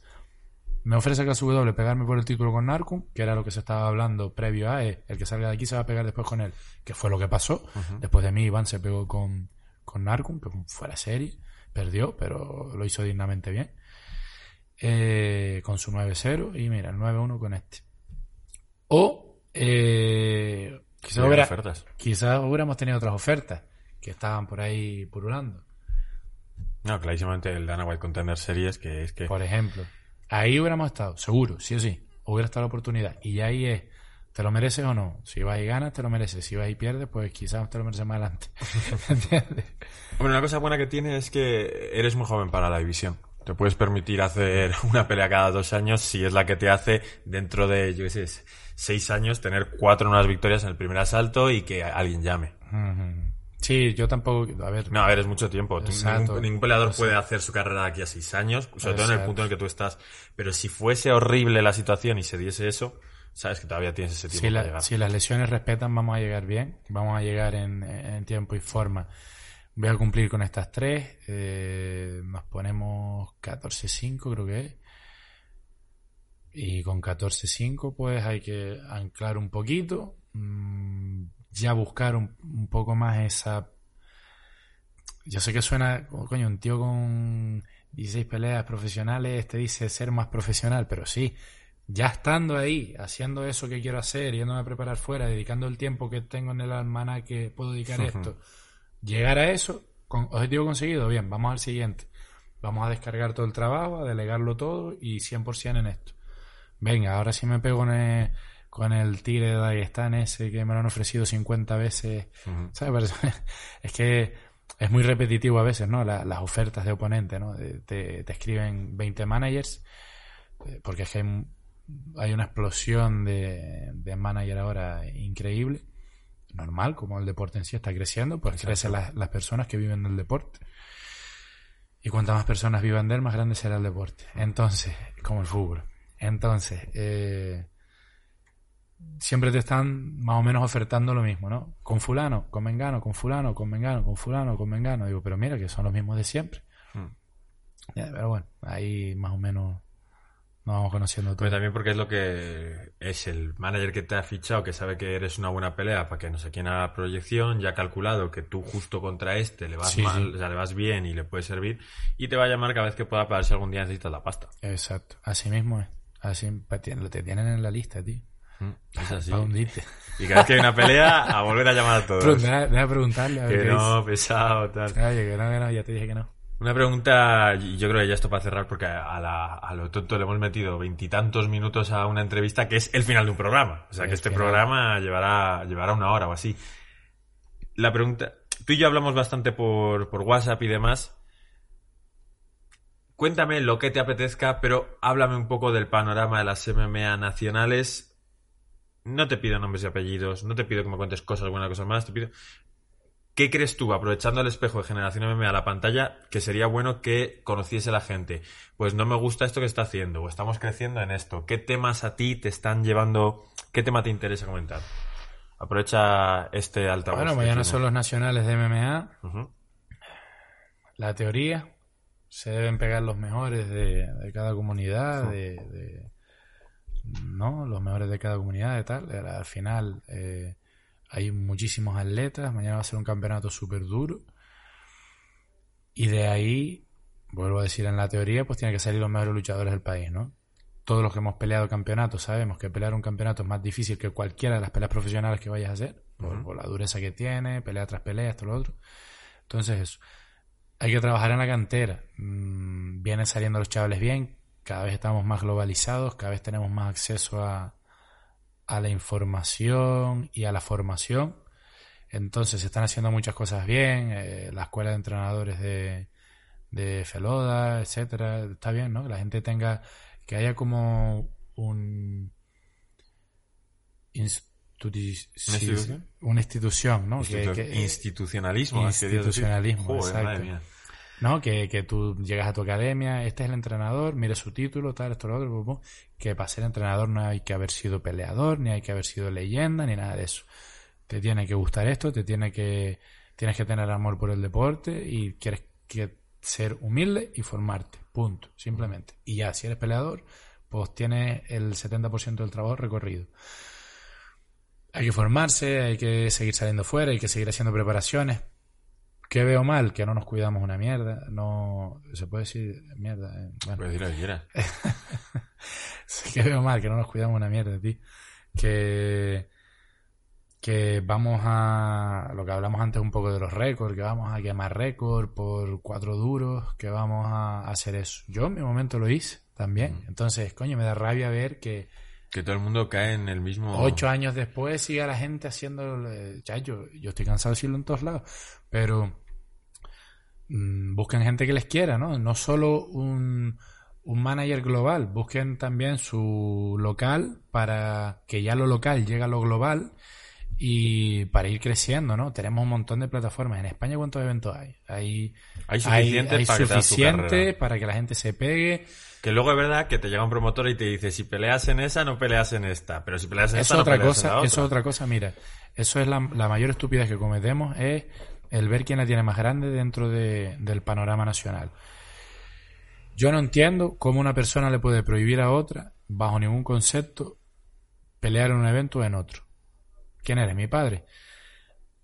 Speaker 4: Me ofrece KSW pegarme por el título con Narcum, que era lo que se estaba hablando previo a eh, el que salga de aquí se va a pegar después con él, que fue lo que pasó. Después de mí, Iván se pegó con, con Narcum, que fue la serie, perdió, pero lo hizo dignamente bien. Eh, con su 9-0 y mira, el 9-1 con este. O eh, quizás, hubiera-
Speaker 1: ofertas.
Speaker 4: quizás hubiéramos tenido otras ofertas que estaban por ahí purulando.
Speaker 1: No, clarísimamente el Dana White Contender Series, que es que...
Speaker 4: Por ejemplo, ahí hubiéramos estado, seguro, sí o sí. Hubiera estado la oportunidad. Y ahí es, ¿te lo mereces o no? Si vas y ganas, te lo mereces. Si vas y pierdes, pues quizás te lo mereces más adelante. ¿Entiendes?
Speaker 1: Bueno, una cosa buena que tiene es que eres muy joven para la división. Te puedes permitir hacer una pelea cada dos años si es la que te hace dentro de, yo qué sé, seis años tener cuatro nuevas victorias en el primer asalto y que alguien llame.
Speaker 4: Sí, yo tampoco, a ver,
Speaker 1: No, a ver, es mucho tiempo. Tú-. Ningún, ningún peleador puede hacer su carrera de aquí a seis años, sobre todo en el punto en el que tú estás. Pero si fuese horrible la situación y se diese eso, sabes que todavía tienes ese tiempo
Speaker 4: si,
Speaker 1: para
Speaker 4: la-
Speaker 1: llegar.
Speaker 4: si las lesiones respetan, vamos a llegar bien, vamos a llegar en, en tiempo y forma. Voy a cumplir con estas tres, eh, nos ponemos 14-5 creo que es. Y con 14-5 pues hay que anclar un poquito, mm, ya buscar un, un poco más esa... Yo sé que suena, oh, coño, un tío con 16 peleas profesionales te dice ser más profesional, pero sí, ya estando ahí, haciendo eso que quiero hacer, yéndome a preparar fuera, dedicando el tiempo que tengo en el almanaque que puedo dedicar a esto, llegar a eso, con objetivo conseguido, bien, vamos al siguiente. Vamos a descargar todo el trabajo, a delegarlo todo y 100% en esto. Venga, ahora sí me pego con el, con el tigre de Dagestán ese que me lo han ofrecido 50 veces. ¿Sabes? Es que es muy repetitivo a veces, ¿no? La- las ofertas de oponente, ¿no? Te, te escriben 20 managers, eh, porque es que hay, hay una explosión de, de manager ahora increíble. Normal, como el deporte en sí está creciendo, pues crecen las, las personas que viven del deporte. Y cuantas más personas vivan de él, más grande será el deporte. Entonces, como el fútbol. Entonces, eh, siempre te están más o menos ofertando lo mismo, ¿no? Con fulano, con mengano, con fulano, con mengano, con fulano, con mengano. Digo, pero mira que son los mismos de siempre.
Speaker 1: Hmm.
Speaker 4: Ya, pero bueno, ahí más o menos nos vamos conociendo todo.
Speaker 1: Pero también porque es lo que es el manager que te ha fichado, que sabe que eres una buena pelea para que no sé quién haga proyección, ya ha calculado que tú justo contra este le vas
Speaker 4: Sí,
Speaker 1: mal,
Speaker 4: sí.
Speaker 1: o sea, le vas bien y le puede servir, y te va a llamar cada vez que pueda para ver si algún día necesitas la pasta.
Speaker 4: Exacto, así mismo es. Así te tienen en la lista, tío.
Speaker 1: Mm, Es así. Y cada vez que hay una pelea, a volver a llamar a todos.
Speaker 4: deja, deja preguntarle a ver
Speaker 1: Que no, pesado, tal.
Speaker 4: Oye, que no, que no, ya te dije que no.
Speaker 1: Una pregunta, y yo creo que ya esto para cerrar, porque a, la- a lo tonto le hemos metido veintitantos minutos a una entrevista que es el final de un programa. O sea, que este programa llevará, llevará una hora o así. La pregunta, tú y yo hablamos bastante por, por WhatsApp y demás. Cuéntame lo que te apetezca, pero háblame un poco del panorama de las MMA nacionales. No te pido nombres y apellidos, no te pido que me cuentes cosas, buenas cosas más, te pido... ¿Qué crees tú, aprovechando el espejo de Generación MMA a la pantalla, que sería bueno que conociese la gente? Pues no me gusta esto que está haciendo, o estamos creciendo en esto. ¿Qué temas a ti te están llevando? ¿Qué tema te interesa comentar? Aprovecha este altavoz.
Speaker 4: Bueno, mañana son los nacionales de MMA. La teoría. Se deben pegar los mejores de, de cada comunidad, de, de- ¿no? Los mejores de cada comunidad, de tal. Al final eh, hay muchísimos atletas. Mañana va a ser un campeonato súper duro. Y de ahí, vuelvo a decir, en la teoría, pues tiene que salir los mejores luchadores del país, ¿no? Todos los que hemos peleado campeonatos sabemos que pelear un campeonato es más difícil que cualquiera de las peleas profesionales que vayas a hacer, por, por la dureza que tiene, pelea tras pelea, esto, lo otro. Entonces, eso. Hay que trabajar en la cantera. Mm, vienen saliendo los chavales bien, cada vez estamos más globalizados, cada vez tenemos más acceso a, a la información y a la formación. Entonces se están haciendo muchas cosas bien, eh, la escuela de entrenadores de, de Feloda, etcétera, está bien, ¿no? Que la gente tenga, que haya como un
Speaker 1: institución?
Speaker 4: una institución, ¿no? Que-
Speaker 1: Institu-
Speaker 4: que-
Speaker 1: institucionalismo.
Speaker 4: Institucionalismo,
Speaker 1: Joder,
Speaker 4: exacto.
Speaker 1: madre mía.
Speaker 4: ¿No? Que, que tú llegas a tu academia, este es el entrenador, mire su título, tal, esto, lo otro, que para ser entrenador no hay que haber sido peleador, ni hay que haber sido leyenda, ni nada de eso. Te tiene que gustar esto, te tiene que, tienes que tener amor por el deporte y quieres que ser humilde y formarte, punto, simplemente. Y ya, si eres peleador, pues tienes el 70% del trabajo recorrido. Hay que formarse, hay que seguir saliendo fuera, hay que seguir haciendo preparaciones. ¿Qué veo mal? Que no nos cuidamos una mierda. No. ¿Se puede decir mierda? Eh, Bueno,
Speaker 1: Puedes decir lo que quieras.
Speaker 4: que veo mal, que no nos cuidamos una mierda, tío. Que. Que vamos a. Lo que hablamos antes un poco de los récords, que vamos a quemar récord por cuatro duros, que vamos a hacer eso. Yo en mi momento lo hice también. Entonces, coño, me da rabia ver que
Speaker 1: Que todo el mundo cae en el mismo...
Speaker 4: Ocho años después sigue la gente haciendo... eh, Ya, yo, yo estoy cansado de decirlo en todos lados, pero mm, busquen gente que les quiera, ¿no? No solo un, un manager global, busquen también su local para que ya lo local llegue a lo global y para ir creciendo, ¿no? Tenemos un montón de plataformas. En España, ¿cuántos eventos hay? Hay,
Speaker 1: Hay suficiente
Speaker 4: hay
Speaker 1: para que
Speaker 4: suficiente
Speaker 1: carrera.
Speaker 4: para que la gente se pegue.
Speaker 1: Que luego es verdad que te llega un promotor y te dice, si peleas en esa, no peleas en esta. Pero si peleas en
Speaker 4: Eso
Speaker 1: esta,
Speaker 4: es otra
Speaker 1: no peleas en la
Speaker 4: cosa,
Speaker 1: otra.
Speaker 4: eso es otra cosa, mira, eso es la, la mayor estupidez que cometemos es el ver quién la tiene más grande dentro de- del panorama nacional. Yo no entiendo cómo una persona le puede prohibir a otra, bajo ningún concepto, pelear en un evento o en otro. ¿Quién eres? ¿Mi padre?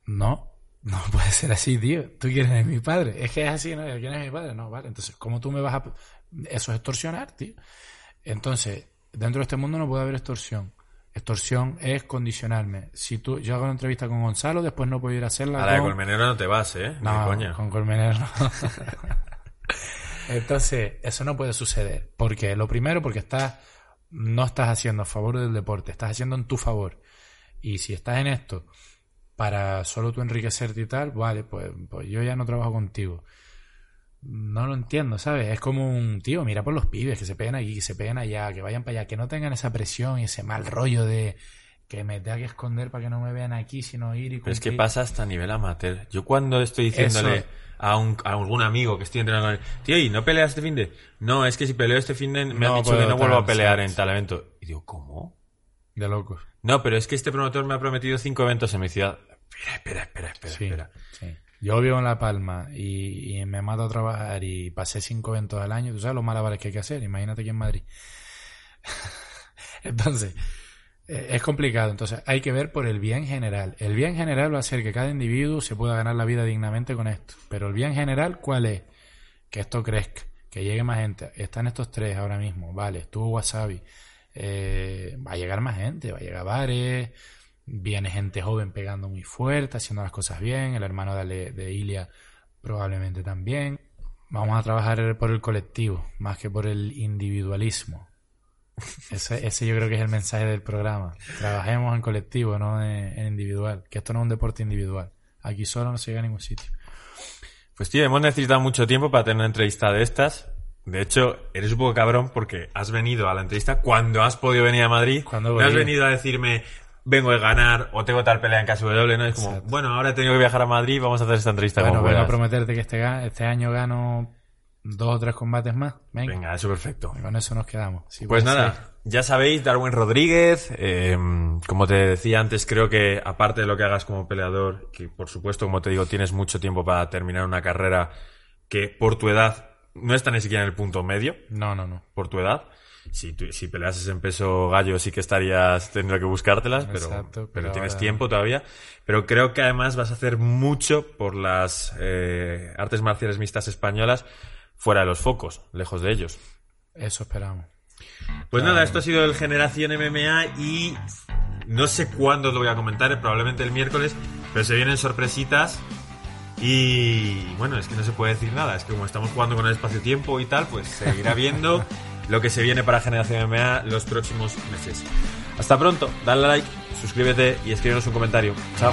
Speaker 4: No, no puede ser así, tío. Tú quién eres mi padre. Es que es así, ¿no? ¿Quién es mi padre? No, vale. Entonces, ¿cómo tú me vas a... Eso es extorsionar, tío. Entonces, dentro de este mundo no puede haber extorsión. Extorsión es condicionarme. Si tú, yo hago una entrevista con Gonzalo, después no puedo ir a hacerla
Speaker 1: A la de
Speaker 4: con...
Speaker 1: Colmenero no te vas, ¿eh? De
Speaker 4: No,
Speaker 1: coña.
Speaker 4: con Colmenero no. Entonces, eso no puede suceder. Porque lo primero, porque estás, no estás haciendo a favor del deporte, estás haciendo en tu favor. Y si estás en esto para solo tú enriquecerte y tal, vale, pues, pues yo ya no trabajo contigo. No lo entiendo, ¿sabes? Es como un tío, mira por los pibes que se peguen aquí, que se peguen allá, que vayan para allá, que no tengan esa presión y ese mal rollo de que me tenga que esconder para que no me vean aquí, sino ir y
Speaker 1: Pero es que
Speaker 4: cumplir.
Speaker 1: pasa hasta a nivel amateur. Yo cuando estoy diciéndole
Speaker 4: Eso.
Speaker 1: a, un, a algún amigo que estoy entrenando con él, tío, ¿y no peleas este fin de? No, es que si peleo este fin de me
Speaker 4: No
Speaker 1: han dicho que no vuelvo a pelear
Speaker 4: sí,
Speaker 1: en tal evento. Y digo, ¿cómo?
Speaker 4: De locos.
Speaker 1: No, pero es que este promotor me ha prometido cinco eventos en mi ciudad. Espera, espera, espera, espera,
Speaker 4: Sí,
Speaker 1: espera.
Speaker 4: sí. Yo vivo en La Palma y, y me mato a trabajar y pasé cinco eventos al año. Tú sabes los malabares que hay que hacer. Imagínate aquí en Madrid. Entonces, eh, es complicado. Entonces, hay que ver por el bien general. El bien general va a ser que cada individuo se pueda ganar la vida dignamente con esto. Pero el bien general, ¿cuál es? Que esto crezca, que llegue más gente. Están estos tres ahora mismo. Vale, estuvo Wasabi. Eh, va a llegar más gente, va a llegar bares. Viene gente joven pegando muy fuerte, haciendo las cosas bien. El hermano de, de Ilia probablemente también. Vamos a trabajar por el colectivo, más que por el individualismo. Ese, ese yo creo que es el mensaje del programa. Trabajemos en colectivo, no en, en individual. Que esto no es un deporte individual. Aquí solo no se llega a ningún sitio.
Speaker 1: Pues tío, hemos necesitado mucho tiempo para tener una entrevista de estas. De hecho, eres un poco cabrón porque has venido a la entrevista cuando has podido venir a Madrid.
Speaker 4: Cuando
Speaker 1: no has venido a decirme, vengo de ganar o tengo tal pelea en KSW, ¿no? Es como,
Speaker 4: Exacto.
Speaker 1: bueno, ahora he tenido que viajar a Madrid, vamos a hacer esta entrevista
Speaker 4: Bueno, vengo a prometerte que este, este año gano dos o tres combates más. Venga,
Speaker 1: Venga, eso perfecto.
Speaker 4: con eso nos quedamos.
Speaker 1: Pues nada,
Speaker 4: ser.
Speaker 1: ya sabéis, Darwin Rodríguez, eh, como te decía antes, creo que aparte de lo que hagas como peleador, que por supuesto, como te digo, tienes mucho tiempo para terminar una carrera que por tu edad no está ni siquiera en el punto medio,
Speaker 4: No, no, no.
Speaker 1: por tu edad. Si, tú- si peleases en peso gallo sí que estarías teniendo que buscártelas, pero,
Speaker 4: Exacto,
Speaker 1: pero,
Speaker 4: pero
Speaker 1: tienes
Speaker 4: ahora-
Speaker 1: tiempo todavía. Pero creo que además vas a hacer mucho por las eh, artes marciales mixtas españolas fuera de los focos, lejos de ellos.
Speaker 4: Eso esperamos.
Speaker 1: Pues nada, esto ha sido el Generación MMA y no sé cuándo os lo voy a comentar, probablemente el miércoles, pero se vienen sorpresitas y bueno, es que no se puede decir nada, es que como estamos jugando con el espacio-tiempo y tal, pues se irá viendo lo que se viene para Generación MMA los próximos meses. Hasta pronto, dale like, suscríbete y escríbenos un comentario. Chao.